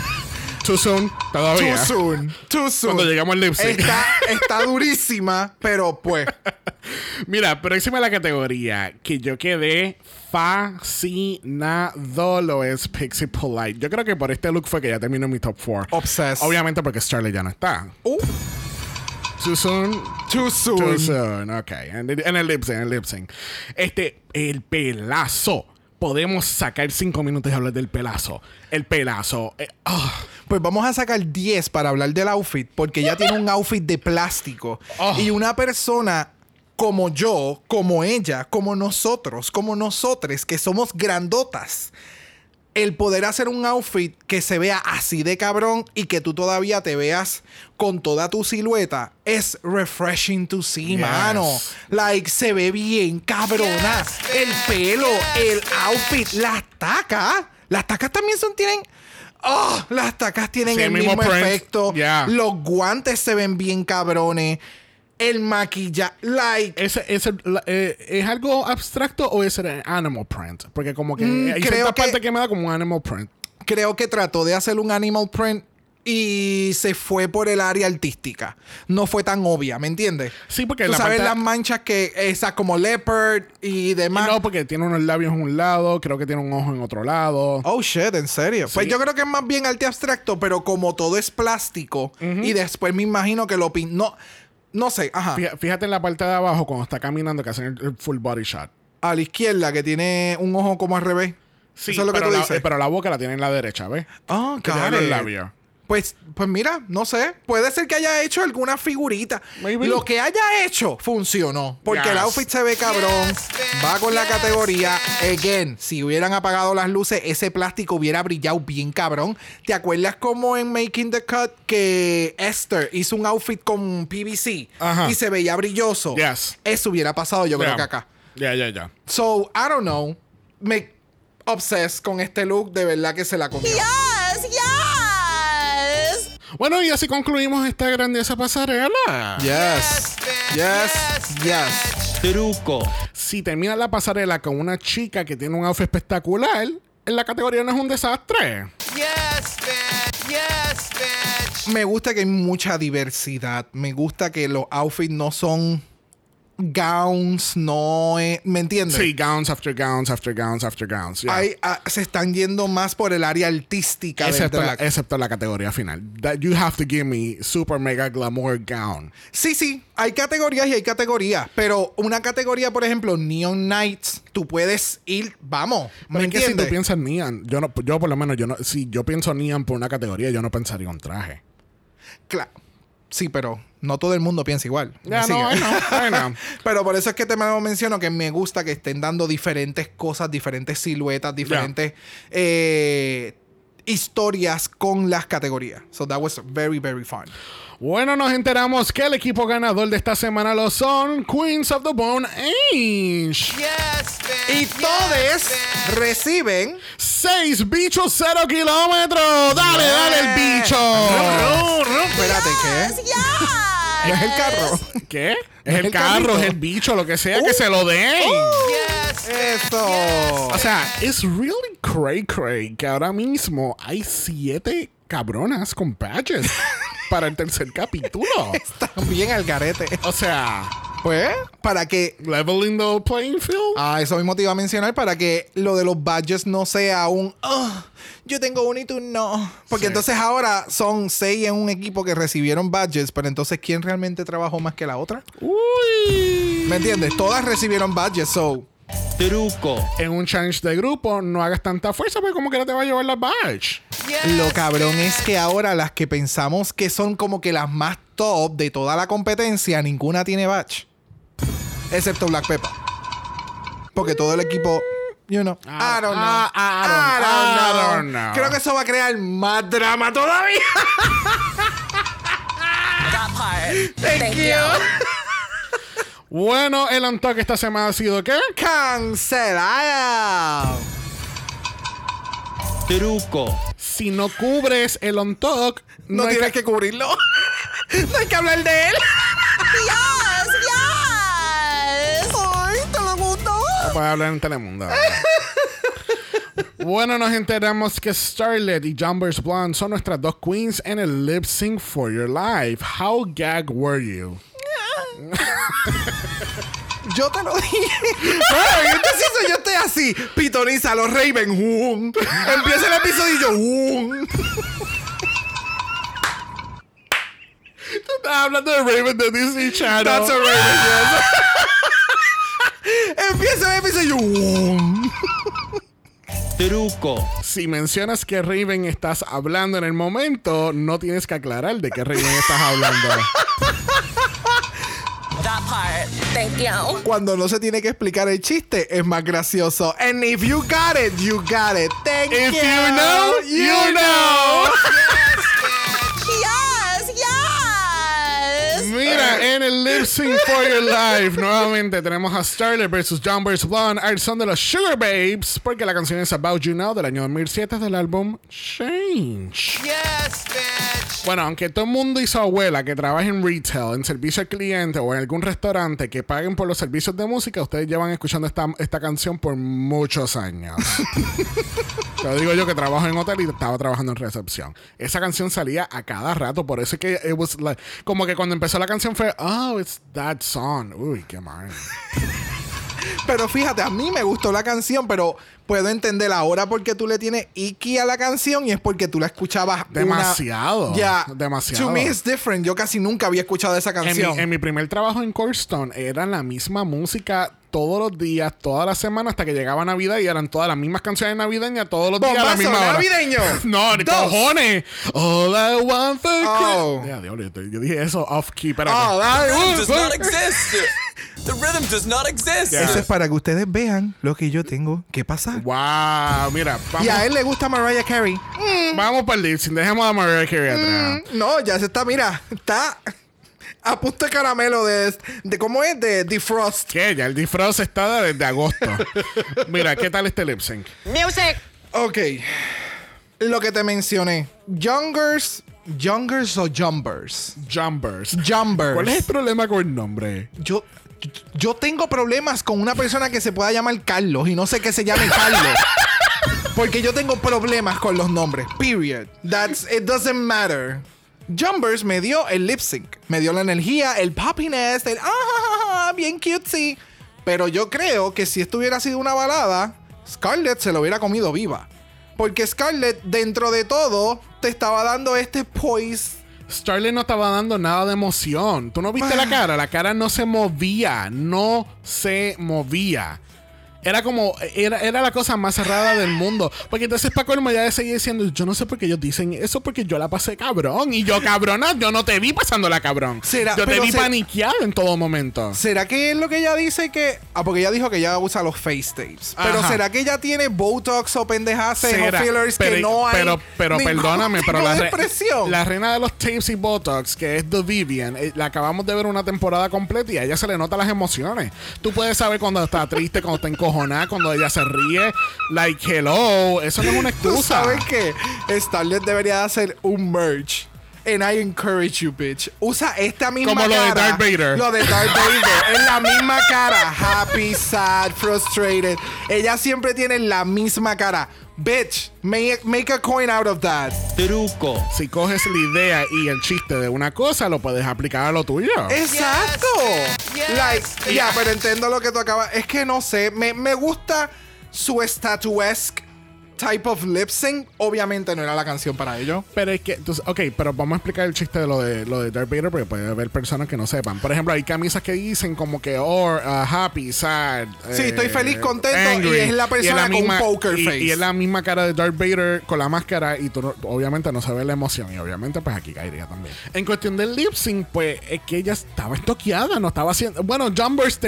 Too soon, todavía. Too soon. Too soon. Cuando llegamos al lip sync. Está, está durísima, pero pues. Mira, próxima a la categoría que yo quedé fascinado lo es Pixie Polite. Yo creo que por este look fue que ya terminó mi top 4. Obsessed. Obviamente porque Starlet ya no está. Uh, Too soon. too soon. Too soon. Ok. En, el lip sync, en el lip sync. Este, el pelazo. Podemos sacar cinco minutos y hablar del pelazo. El pelazo. eh, ah. Pues vamos a sacar 10 para hablar del outfit, porque ella tiene un outfit de plástico. Oh. Y una persona como yo, como ella, como nosotros, como nosotres, que somos grandotas, el poder hacer un outfit que se vea así de cabrón y que tú todavía te veas con toda tu silueta es refreshing to see, Yes. mano. Like, se ve bien cabrona. el pelo, el outfit, las tacas. Las tacas también son, tienen... Oh, las tacas tienen Sí, el mismo efecto. Yeah. Los guantes se ven bien cabrones. El maquillaje, like... ¿Ese, ese, la- eh, ¿Es algo abstracto o es el animal print? Porque como que Mm, hay creo cierta que- parte que me da como un animal print. creo que trató de hacer un animal print y se fue por el área artística. No fue tan obvia, ¿me entiendes? Sí, porque Tú la sabes parte- las manchas que esas como leopard y demás. No, porque tiene unos labios en un lado, creo que tiene un ojo en otro lado. Oh shit, en serio. Pues yo creo que es más bien arte abstracto, pero como todo es plástico y después me imagino que lo pin no no sé, ajá. Fíjate en la parte de abajo cuando está caminando que hacen el, full body shot. A la izquierda que tiene un ojo como al revés. Sí, Eso es lo que pero, tú la, dices. pero la boca la tiene en la derecha, ¿ves? Ah, los it. labios. Pues, pues mira, no sé. Puede ser que haya hecho alguna figurita. Maybe. Lo que haya hecho funcionó. Porque el outfit se ve cabrón. Yes, va con la Yes. categoría. Again, si hubieran apagado las luces, ese plástico hubiera brillado bien cabrón. ¿Te acuerdas como en Making the Cut que Esther hizo un outfit con PVC Ajá. y se veía brilloso? Yes. Eso hubiera pasado, yo creo que acá. Ya, ya, ya. So, I don't know. Me obsessed con este look. De verdad que se la comió. Bueno, y así concluimos esta grandiosa pasarela. Yes. Yes. Yes. truco, Si termina la pasarela con una chica que tiene un outfit espectacular, en la categoría no es un desastre. Yes, bitch. Yes, bitch. Me gusta que hay mucha diversidad. Me gusta que los outfits no son gowns, no es- ¿Me entiendes? Sí, gowns after gowns after gowns after gowns. yeah. Hay, ah, se están yendo más por el área artística Excepto la, excepto la categoría final. That you have to give me super mega glamour gown. Sí, sí, hay categorías y hay categorías, pero una categoría, por ejemplo, Neon Nights, tú puedes ir, vamos, ¿me Pero es que si entiendes? tú piensas neon, yo no, yo por lo menos, yo no, si yo pienso neon por una categoría, yo no pensaría un traje. Cla- Sí, pero no todo el mundo piensa igual. ¿Me Ya, no, bueno, bueno. Pero por eso es que te menciono que me gusta que estén dando diferentes cosas, diferentes siluetas, diferentes eh, historias con las categorías. So that was very, very fun. Bueno, nos enteramos que el equipo ganador de esta semana lo son Queens of the Bone Age. Yes. Y todos reciben. Seis bichos, cero kilómetros. Dale, dale el bicho. Espérate, ¿qué? Yes. ¿No es el carro? ¿Qué? Es Es el el carro, carrito. es el bicho, lo que sea, que se lo den. Yes, bitch. Eso. O sea, es really cray cray que ahora mismo hay siete cabronas con badges para el tercer capítulo. También al garete. O sea, Pues, para que. leveling the playing field. Ah, eso mismo te iba a mencionar para que lo de los badges no sea un. "Ah, yo tengo uno y tú no. Porque Sí. entonces ahora son seis en un equipo que recibieron badges, pero entonces ¿quién realmente trabajó más que la otra? Uy. ¿Me entiendes? Todas recibieron badges, so. Truco, En un challenge de grupo no hagas tanta fuerza porque como que no te va a llevar la badge. Yes, Lo cabrón es que ahora las que pensamos que son como que las más top de toda la competencia, ninguna tiene badge. Excepto Black Pepper. Porque todo el equipo, you know, I don't know. Ah, I don't- I don't know. Creo que eso va a crear más drama todavía. That part. Thank you. Bueno, el on-talk esta semana ha sido ¿qué? Cancelado. truco, Si no cubres el on-talk, No, tienes que cubrirlo. no hay que hablar de él. Yes. Yes. Ay, te lo gustó. No puedes hablar en Telemundo. bueno, nos enteramos que Starlet y Jumbers Blonde son nuestras dos queens en el Lip Sync for Your Life. How gag were you? Yo te lo dije. Bueno, yo te hizo, yo estoy así. Pitoniza los Raven. um. Empieza el episodio y yo. um. Tú estás hablando de Raven de Disney Channel. That's a Raven, yes. Empieza el episodio y yo. truco, Si mencionas que Raven estás hablando en el momento, no tienes que aclarar de qué Raven estás hablando. You. Cuando no se tiene que explicar el chiste, es más gracioso. And if you got it, you got it. Thank If you. you know, you know. Yes. Yes. Mira, en el Lip Sync for Your Life, nuevamente tenemos a Starlet versus Jumbers Blonde al son de los Sugar Babes, porque la canción es About You Now del año 2007 del álbum Change. Yes, bitch. Bueno, aunque todo el mundo y su abuela que trabaja en retail, en servicio al cliente o en algún restaurante que paguen por los servicios de música, ustedes llevan escuchando esta, esta canción por muchos años. Lo digo yo que trabajo en hotel y estaba trabajando en recepción. Esa canción salía a cada rato, por eso es que it was like- como que cuando empezó la canción fue, oh, it's that song. Uy, qué mal. Pero fíjate, a mí me gustó la canción, pero puedo entender ahora por qué tú le tienes Iki a la canción y es porque tú la escuchabas Demasiado. Ya. Demasiado. To me it's different. Yo casi nunca había escuchado esa En mi, canción. en mi primer trabajo en Corstone era la misma música todos los días, toda la semana, hasta que llegaba Navidad y eran todas las mismas canciones navideñas todos los días a la misma hora. navideño. no, ni cojones. All I want for Oh. Ya, diablo, yo, yo dije eso off key, pero Oh, does not exist. The rhythm does not exist. Yeah. Eso es para que ustedes vean lo que yo tengo que pasar. Wow, mira, vamos, Y a él le gusta Mariah Carey. vamos para el lip. Dejemos a Mariah Carey atrás. No, ya se está, mira, está a punto de caramelo de, de ¿cómo es? De defrost. ¿Qué? Ya el disfraz está desde agosto. mira, ¿qué tal este lip sync? Music. Ok. Lo que te mencioné. Youngers, Youngers o Jumbers. Jumbers. Jumbers. ¿Cuál es el problema con el nombre? Yo, yo tengo problemas con una persona que se pueda llamar Carlos y no sé que se llame Carlos. Porque yo tengo problemas con los nombres. Period. That's it doesn't matter. Jumbers me dio el lip sync, me dio la energía, el poppiness, el ah, bien cutesy. Pero yo creo que si esto hubiera sido una balada, Scarlett se lo hubiera comido viva. Porque Scarlett, dentro de todo, te estaba dando este poise. Starlet no estaba dando nada de emoción. ¿Tú no viste la cara? La cara no se movía. No se movía. Era como, era, era la cosa más cerrada del mundo. Porque entonces Paco el ya seguía diciendo, yo no sé por qué ellos dicen eso, porque yo la pasé cabrón. Y yo, cabrona, yo no te vi pasándola cabrón. Será- yo te vi paniqueado en todo momento. ¿Será que es lo que ella dice que.? Ah, porque ella dijo que ella usa los face tapes. Pero. ¿será que ella tiene Botox o pendejas o fillers que pero, no hay? pero, pero perdóname, pero la, re- la reina de los tapes y botox, que es The Vivian, eh, la acabamos de ver una temporada completa y a ella se le nota las emociones. Tú puedes saber cuando está triste, cuando está encojonada, cuando ella se ríe. Like, hello, eso no es una ¿Tú excusa. sabes que Starlet debería de hacer un merch? And I encourage you, bitch. Usa esta misma Como lo de cara. Darth Vader. Lo de Darth Vader. es la misma cara. Happy, sad, frustrated. Ella siempre tiene la misma cara. Bitch, make, make a coin out of that. truco, Si coges la idea y el chiste de una cosa, lo puedes aplicar a lo tuyo. Exacto. Yes, like, Yes, ya, bitch. pero entiendo lo que tú acabas. Es que no sé, me, me gusta su statuesque type of lip sync. Obviamente no era la canción para ello. Pero es que, entonces, ok, pero vamos a explicar el chiste de lo de lo de Darth Vader porque puede haber personas que no sepan. Por ejemplo, hay camisas que dicen como que or uh, happy, sad. Sí, eh, estoy feliz, contento, y es la persona con poker y- face. Y es la misma cara de Darth Vader con la máscara y tú no- obviamente no se ve la emoción y obviamente pues aquí caería también. En cuestión del lip sync, pues es que ella estaba estoqueada, no estaba haciendo... Bueno, Jumbers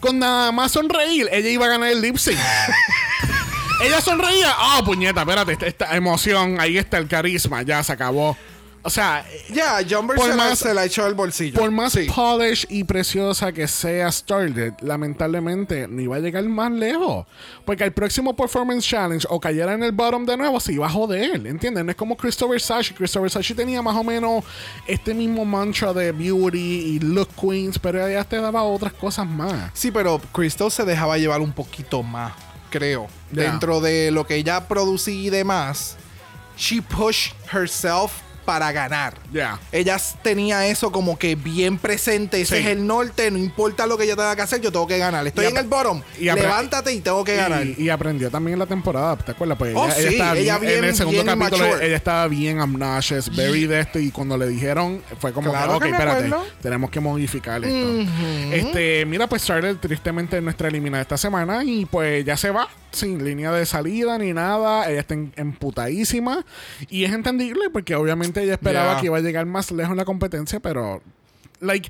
con nada más sonreír, ella iba a ganar el lip sync. Ella sonreía. Ah, puñeta, espérate, esta, esta emoción, ahí está el carisma, ya se acabó. O sea, Ya, Jumper Por se, la, más- se la echó al bolsillo. por más Sí. polish y preciosa que sea Starlet, lamentablemente no iba a llegar más lejos. Porque el próximo Performance Challenge o cayera en el bottom de nuevo, se iba a joder. ¿Entienden? No es como Christopher Sashi. Christopher Sashi tenía más o menos este mismo mantra de beauty y look queens, pero ella te daba otras cosas más. Sí, pero Crystal se dejaba llevar un poquito más, creo. Dentro de lo que ella producía y demás, she pushed herself para ganar. Ya. Ella tenía eso como que bien presente. Ese Sí. es el norte. No importa lo que yo tenga que hacer, yo tengo que ganar. Estoy en el bottom. y Levántate y tengo que ganar. Y, y aprendió también en la temporada, ¿te acuerdas? Pues Oh, ella, sí, estaba ella bien, en el segundo capítulo mature. ella estaba bien obnoxious, very de esto y cuando le dijeron fue como Claro que, ok, espérate, acuerdo. tenemos que modificar esto. Este, mira, pues Charlotte tristemente es nuestra eliminada esta semana y pues ya se va sin línea de salida ni nada, ella está emputadísima y es entendible porque obviamente ella esperaba Yeah. que iba a llegar más lejos en la competencia, pero like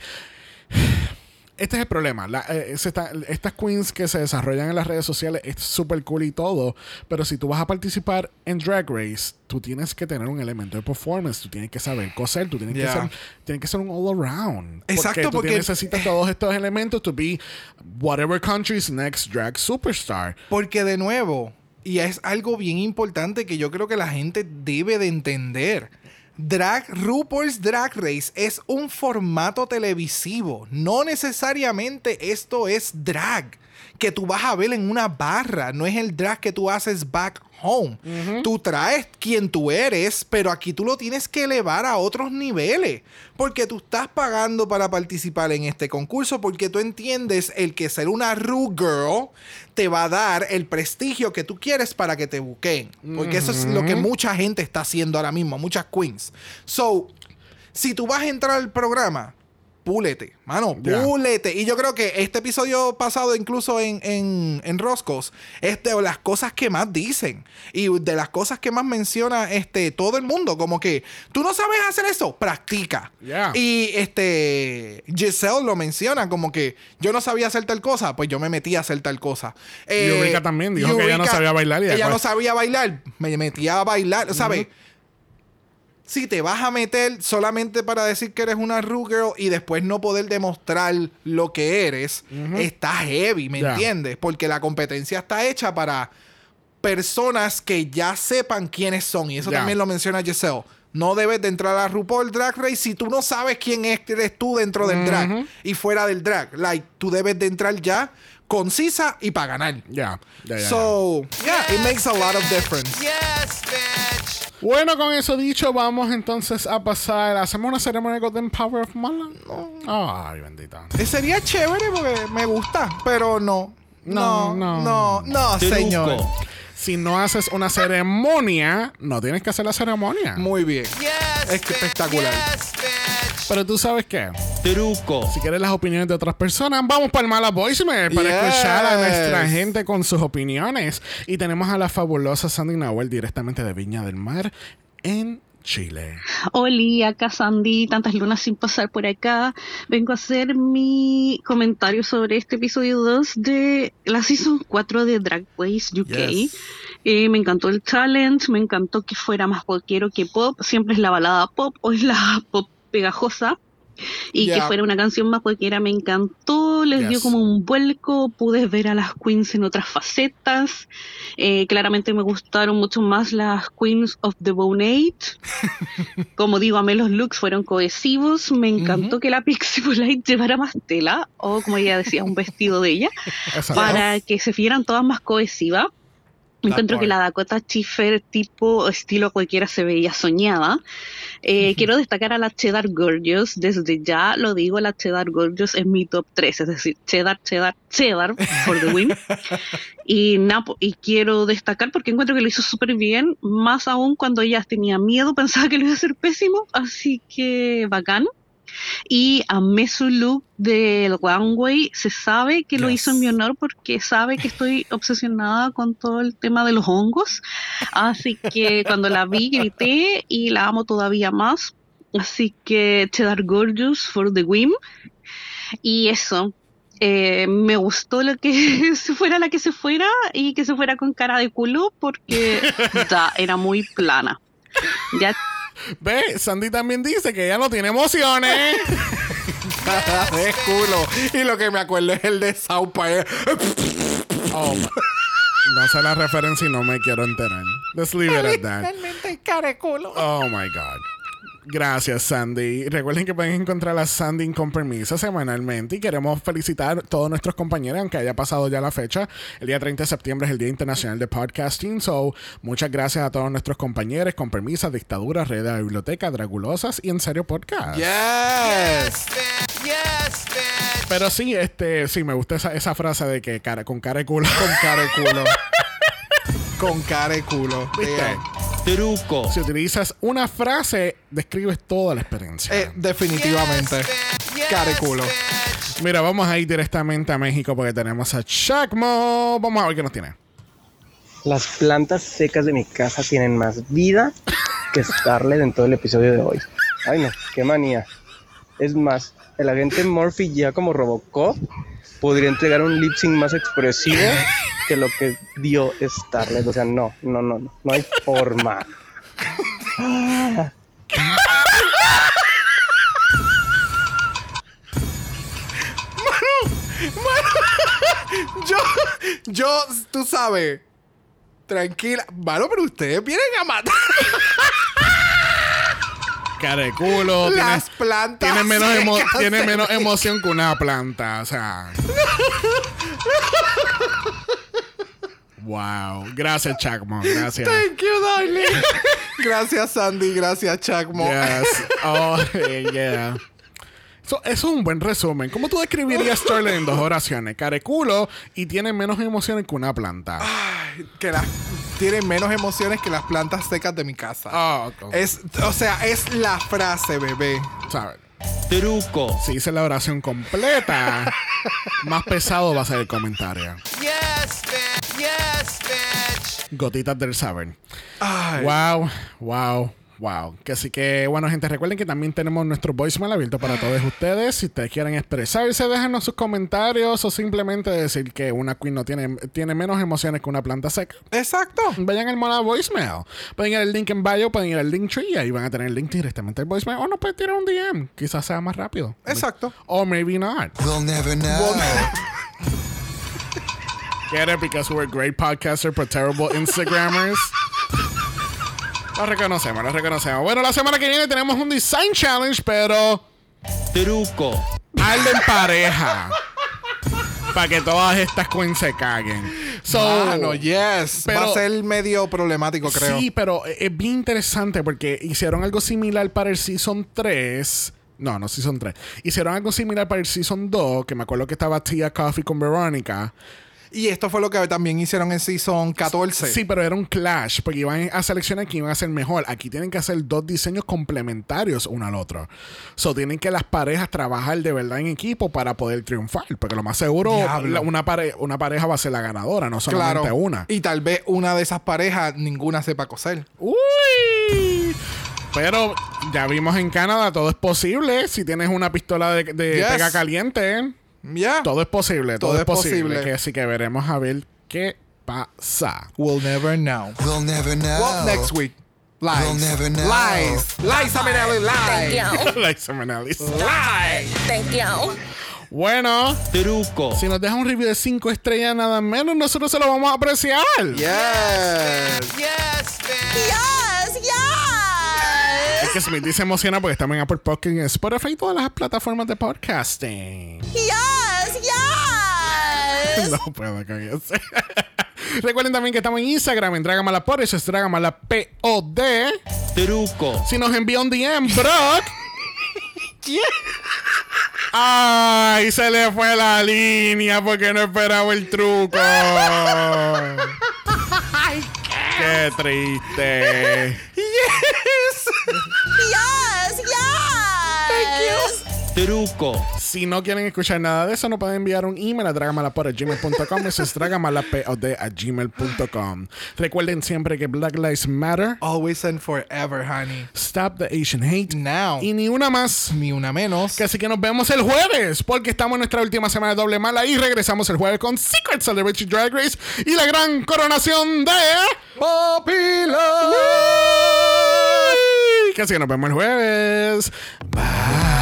este es el problema. La- eh, se está- estas queens que se desarrollan en las redes sociales es súper cool y todo. Pero si tú vas a participar en Drag Race, tú tienes que tener un elemento de performance. Tú tienes que saber coser. Tú tienes, Yeah. que, ser, tienes que ser un all around. Exacto, porque tú porque- necesitas todos estos elementos to be whatever country's next drag superstar. Porque de nuevo, y es algo bien importante que yo creo que la gente debe de entender. Drag RuPaul's Drag Race es un formato televisivo. No necesariamente esto es drag que tú vas a ver en una barra. No es el drag que tú haces back home. Tú traes quien tú eres, pero aquí tú lo tienes que elevar a otros niveles. Porque tú estás pagando para participar en este concurso, porque tú entiendes el que ser una Ru Girl te va a dar el prestigio que tú quieres para que te buquen. Porque eso es lo que mucha gente está haciendo ahora mismo, muchas queens. So, si tú vas a entrar al programa, púlete, mano, púlete. Y yo creo que este episodio pasado, incluso en, en, en Roscos, es de las cosas que más dicen. Y de las cosas que más menciona este, todo el mundo. Como que, tú no sabes hacer eso, practica. Y este Giselle lo menciona como que yo no sabía hacer tal cosa, pues yo me metí a hacer tal cosa. Eh, Eureka también dijo que ella no sabía bailar y ella no sabía bailar, me metía a bailar, ¿sabes? Si te vas a meter solamente para decir que eres una Ru Girl y después no poder demostrar lo que eres, está heavy, ¿me entiendes? Porque la competencia está hecha para personas que ya sepan quiénes son. Y eso también lo menciona Giselle. No debes de entrar a RuPaul Drag Race si tú no sabes quién es- eres tú dentro del drag y fuera del drag. Like, tú debes de entrar ya concisa y para ganar. Ya. So, yeah, it makes a lot of difference. Yes. Bueno, con eso dicho, vamos entonces a pasar. ¿Hacemos una ceremonia de Golden Power of Marlon? Ay, bendita. Eh, Sería chévere porque me gusta, pero no. No, No, no. no, no, señor. Si no haces una ceremonia, no tienes que hacer la ceremonia. Muy bien. Yes, bitch. Espectacular. Yes. Pero tú sabes qué? Truco. Si quieres las opiniones de otras personas, vamos para el mala voicemail para Yes. escuchar a nuestra gente con sus opiniones. Y tenemos a la fabulosa Sandy Nahuel directamente de Viña del Mar en Chile. Oli, acá Sandy, tantas lunas sin pasar por acá. Vengo a hacer mi comentario sobre este episodio 2 de la Season 4 de Drag Race UK. Yes. Eh, me encantó el challenge, me encantó que fuera más poquero que pop. Siempre es la balada pop o es la pop pegajosa. Y que fuera una canción más cualquiera me encantó, les dio como un vuelco, pude ver a las queens en otras facetas. Eh, claramente me gustaron mucho más las queens of the Bone Age. Como digo, a mí los looks fueron cohesivos. Me encantó que la Pixie Polite llevara más tela, o como ella decía, un vestido de ella, para que se vieran todas más cohesivas. Encuentro que la Dakota Schiffer tipo estilo cualquiera se veía soñada. Eh, quiero destacar a la Cheddar Gorgeous. Desde ya lo digo, la Cheddar Gorgeous es mi top 3. Es decir, Cheddar, Cheddar, Cheddar for the win. Y, na- y quiero destacar porque encuentro que lo hizo súper bien. Más aún cuando ella tenía miedo, pensaba que lo iba a hacer pésimo. Así que bacán. Y amé su look del runway. Se sabe que lo Yes. hizo en mi honor porque sabe que estoy obsesionada con todo el tema de los hongos. Así que cuando la vi grité y la amo todavía más. Así que Cheddar Gorgeous for the win. Y eso. eh, me gustó lo que se fuera la que se fuera y que se fuera con cara de culo porque ya era muy plana. Ya Ve, Sandy también dice que ella no tiene emociones. de culo. Y lo que me acuerdo es el de Park. Oh, my- no sé la referencia y no me quiero enterar. Let's leave it at that. Realmente. Oh my God. Gracias, Sandy. Recuerden que pueden encontrar a Sandy con permiso semanalmente y queremos felicitar a todos nuestros compañeros, aunque haya pasado ya la fecha. El día 30 de septiembre es el Día Internacional de Podcasting. So, muchas gracias a todos nuestros compañeros con permiso, Dictadura, Red de la Biblioteca, Dragulosas y En Serio Podcast. Yes. Yes, bitch. Yes, bitch. Pero sí, este, sí, me gusta esa, esa frase de que cara, con cara de culo. Con cara de culo. Con cara de culo. ¿Viste? Yeah. Truco. Si utilizas una frase, describes toda la experiencia. Eh, definitivamente. Yes. Mira, vamos a ir directamente a México porque tenemos a Chacmo. Vamos a ver qué nos tiene. Las plantas secas de mi casa tienen más vida que Scarlett en todo el episodio de hoy. Ay no, qué manía. Es más, el agente Murphy ya como Robocop podría entregar un lip sync más expresivo que lo que dio Starlet. O sea, no, no, no, no, no hay forma. Yo, yo, tú sabes. Tranquila. Mano, pero ustedes vienen a matar Cara de culo. las Tiene, plantas. tiene menos, emo- secas tiene de menos emoción que una planta. O sea. wow. Gracias, Chacmo. Gracias. Thank you, darling. Gracias, Sandy. Gracias, Chacmo. Yes. Oh, yeah. So, eso es un buen resumen. ¿Cómo tú describirías Starlet en dos oraciones? Cara de culo y tiene menos emociones que una planta. Que las tienen menos emociones que las plantas secas de mi casa. Ah. Es, o sea, es la frase, bebé. ¿Sabes? Truco. Si hice la oración completa, más pesado va a ser el comentario. Yes, bitch. Yes, bitch. Gotitas del saber. Ay. Wow, wow, wow. Que así que, bueno, gente, recuerden que también tenemos nuestro voicemail abierto para todos ustedes. Si ustedes quieren expresarse, déjenos sus comentarios o simplemente decir que una queen no tiene, tiene menos emociones que una planta seca. Exacto. Vayan al modo voicemail. Pueden ir al link en bio, pueden ir al link tree y ahí van a tener el link directamente al voicemail. O nos pueden tirar un DM. Quizás sea más rápido. Exacto. O maybe not. We'll never know. Get it because we're great podcasters but terrible Instagrammers. Lo reconocemos, lo reconocemos. Bueno, la semana que viene tenemos un design challenge, pero Truco. hazlo en pareja. Para que todas estas queens se caguen. So, Mano, yes. Va pero- a ser medio problemático, creo. Sí, pero es bien interesante porque hicieron algo similar para el Season 3. No, no Season 3. Hicieron algo similar para el Season 2, que me acuerdo que estaba Tia Coffee con Verónica. Y esto fue lo que también hicieron en Season 14. Sí, pero era un clash, porque iban a seleccionar que iban a ser mejor. Aquí tienen que hacer dos diseños complementarios uno al otro. So, tienen que las parejas trabajar de verdad en equipo para poder triunfar, porque lo más seguro, la- una, pare- una pareja va a ser la ganadora, no solamente Claro. una. Y tal vez una de esas parejas ninguna sepa coser. Uy. Pero ya vimos en Canadá, todo es posible. Si tienes una pistola de, de Yes. pega caliente, Todo es posible. Todo, Todo es posible. posible. Que así que veremos a ver qué pasa. We'll never know. We'll never know. Well, next week. Lies. We'll never know. Lies. Lies, Aminelli, Thank lies. you. Liza Minnelli. Thank you. Bueno, truco, si nos deja un review de 5 estrellas nada menos, nosotros se lo vamos a apreciar. Yes. Yes, bitch. Yes, yes. Es que Smithy se emociona porque estamos en Apple Podcast, en Spotify y todas las plataformas de podcasting. Yes, yes. No puedo con eso. Recuerden también que estamos en Instagram, en Dragamala por eso es Dragamala P-O-D. truco, Si nos envía un DM, Brock. Ay, se le fue la línea porque no esperaba el truco. Qué triste. Yes, yes. Truco, Si no quieren escuchar nada de eso, no pueden enviar un email a dragamalapod.gmail.com. Eso es dragamalapod a gmail.com. Recuerden siempre que Black Lives Matter. Always and forever, honey. Stop the Asian hate. Now. Y ni una más. Ni una menos. Que así que nos vemos el jueves, porque estamos en nuestra última semana de doble mala y regresamos el jueves con Secret Celebrity Drag Race y la gran coronación de. Love. Que así que nos vemos el jueves. Bye.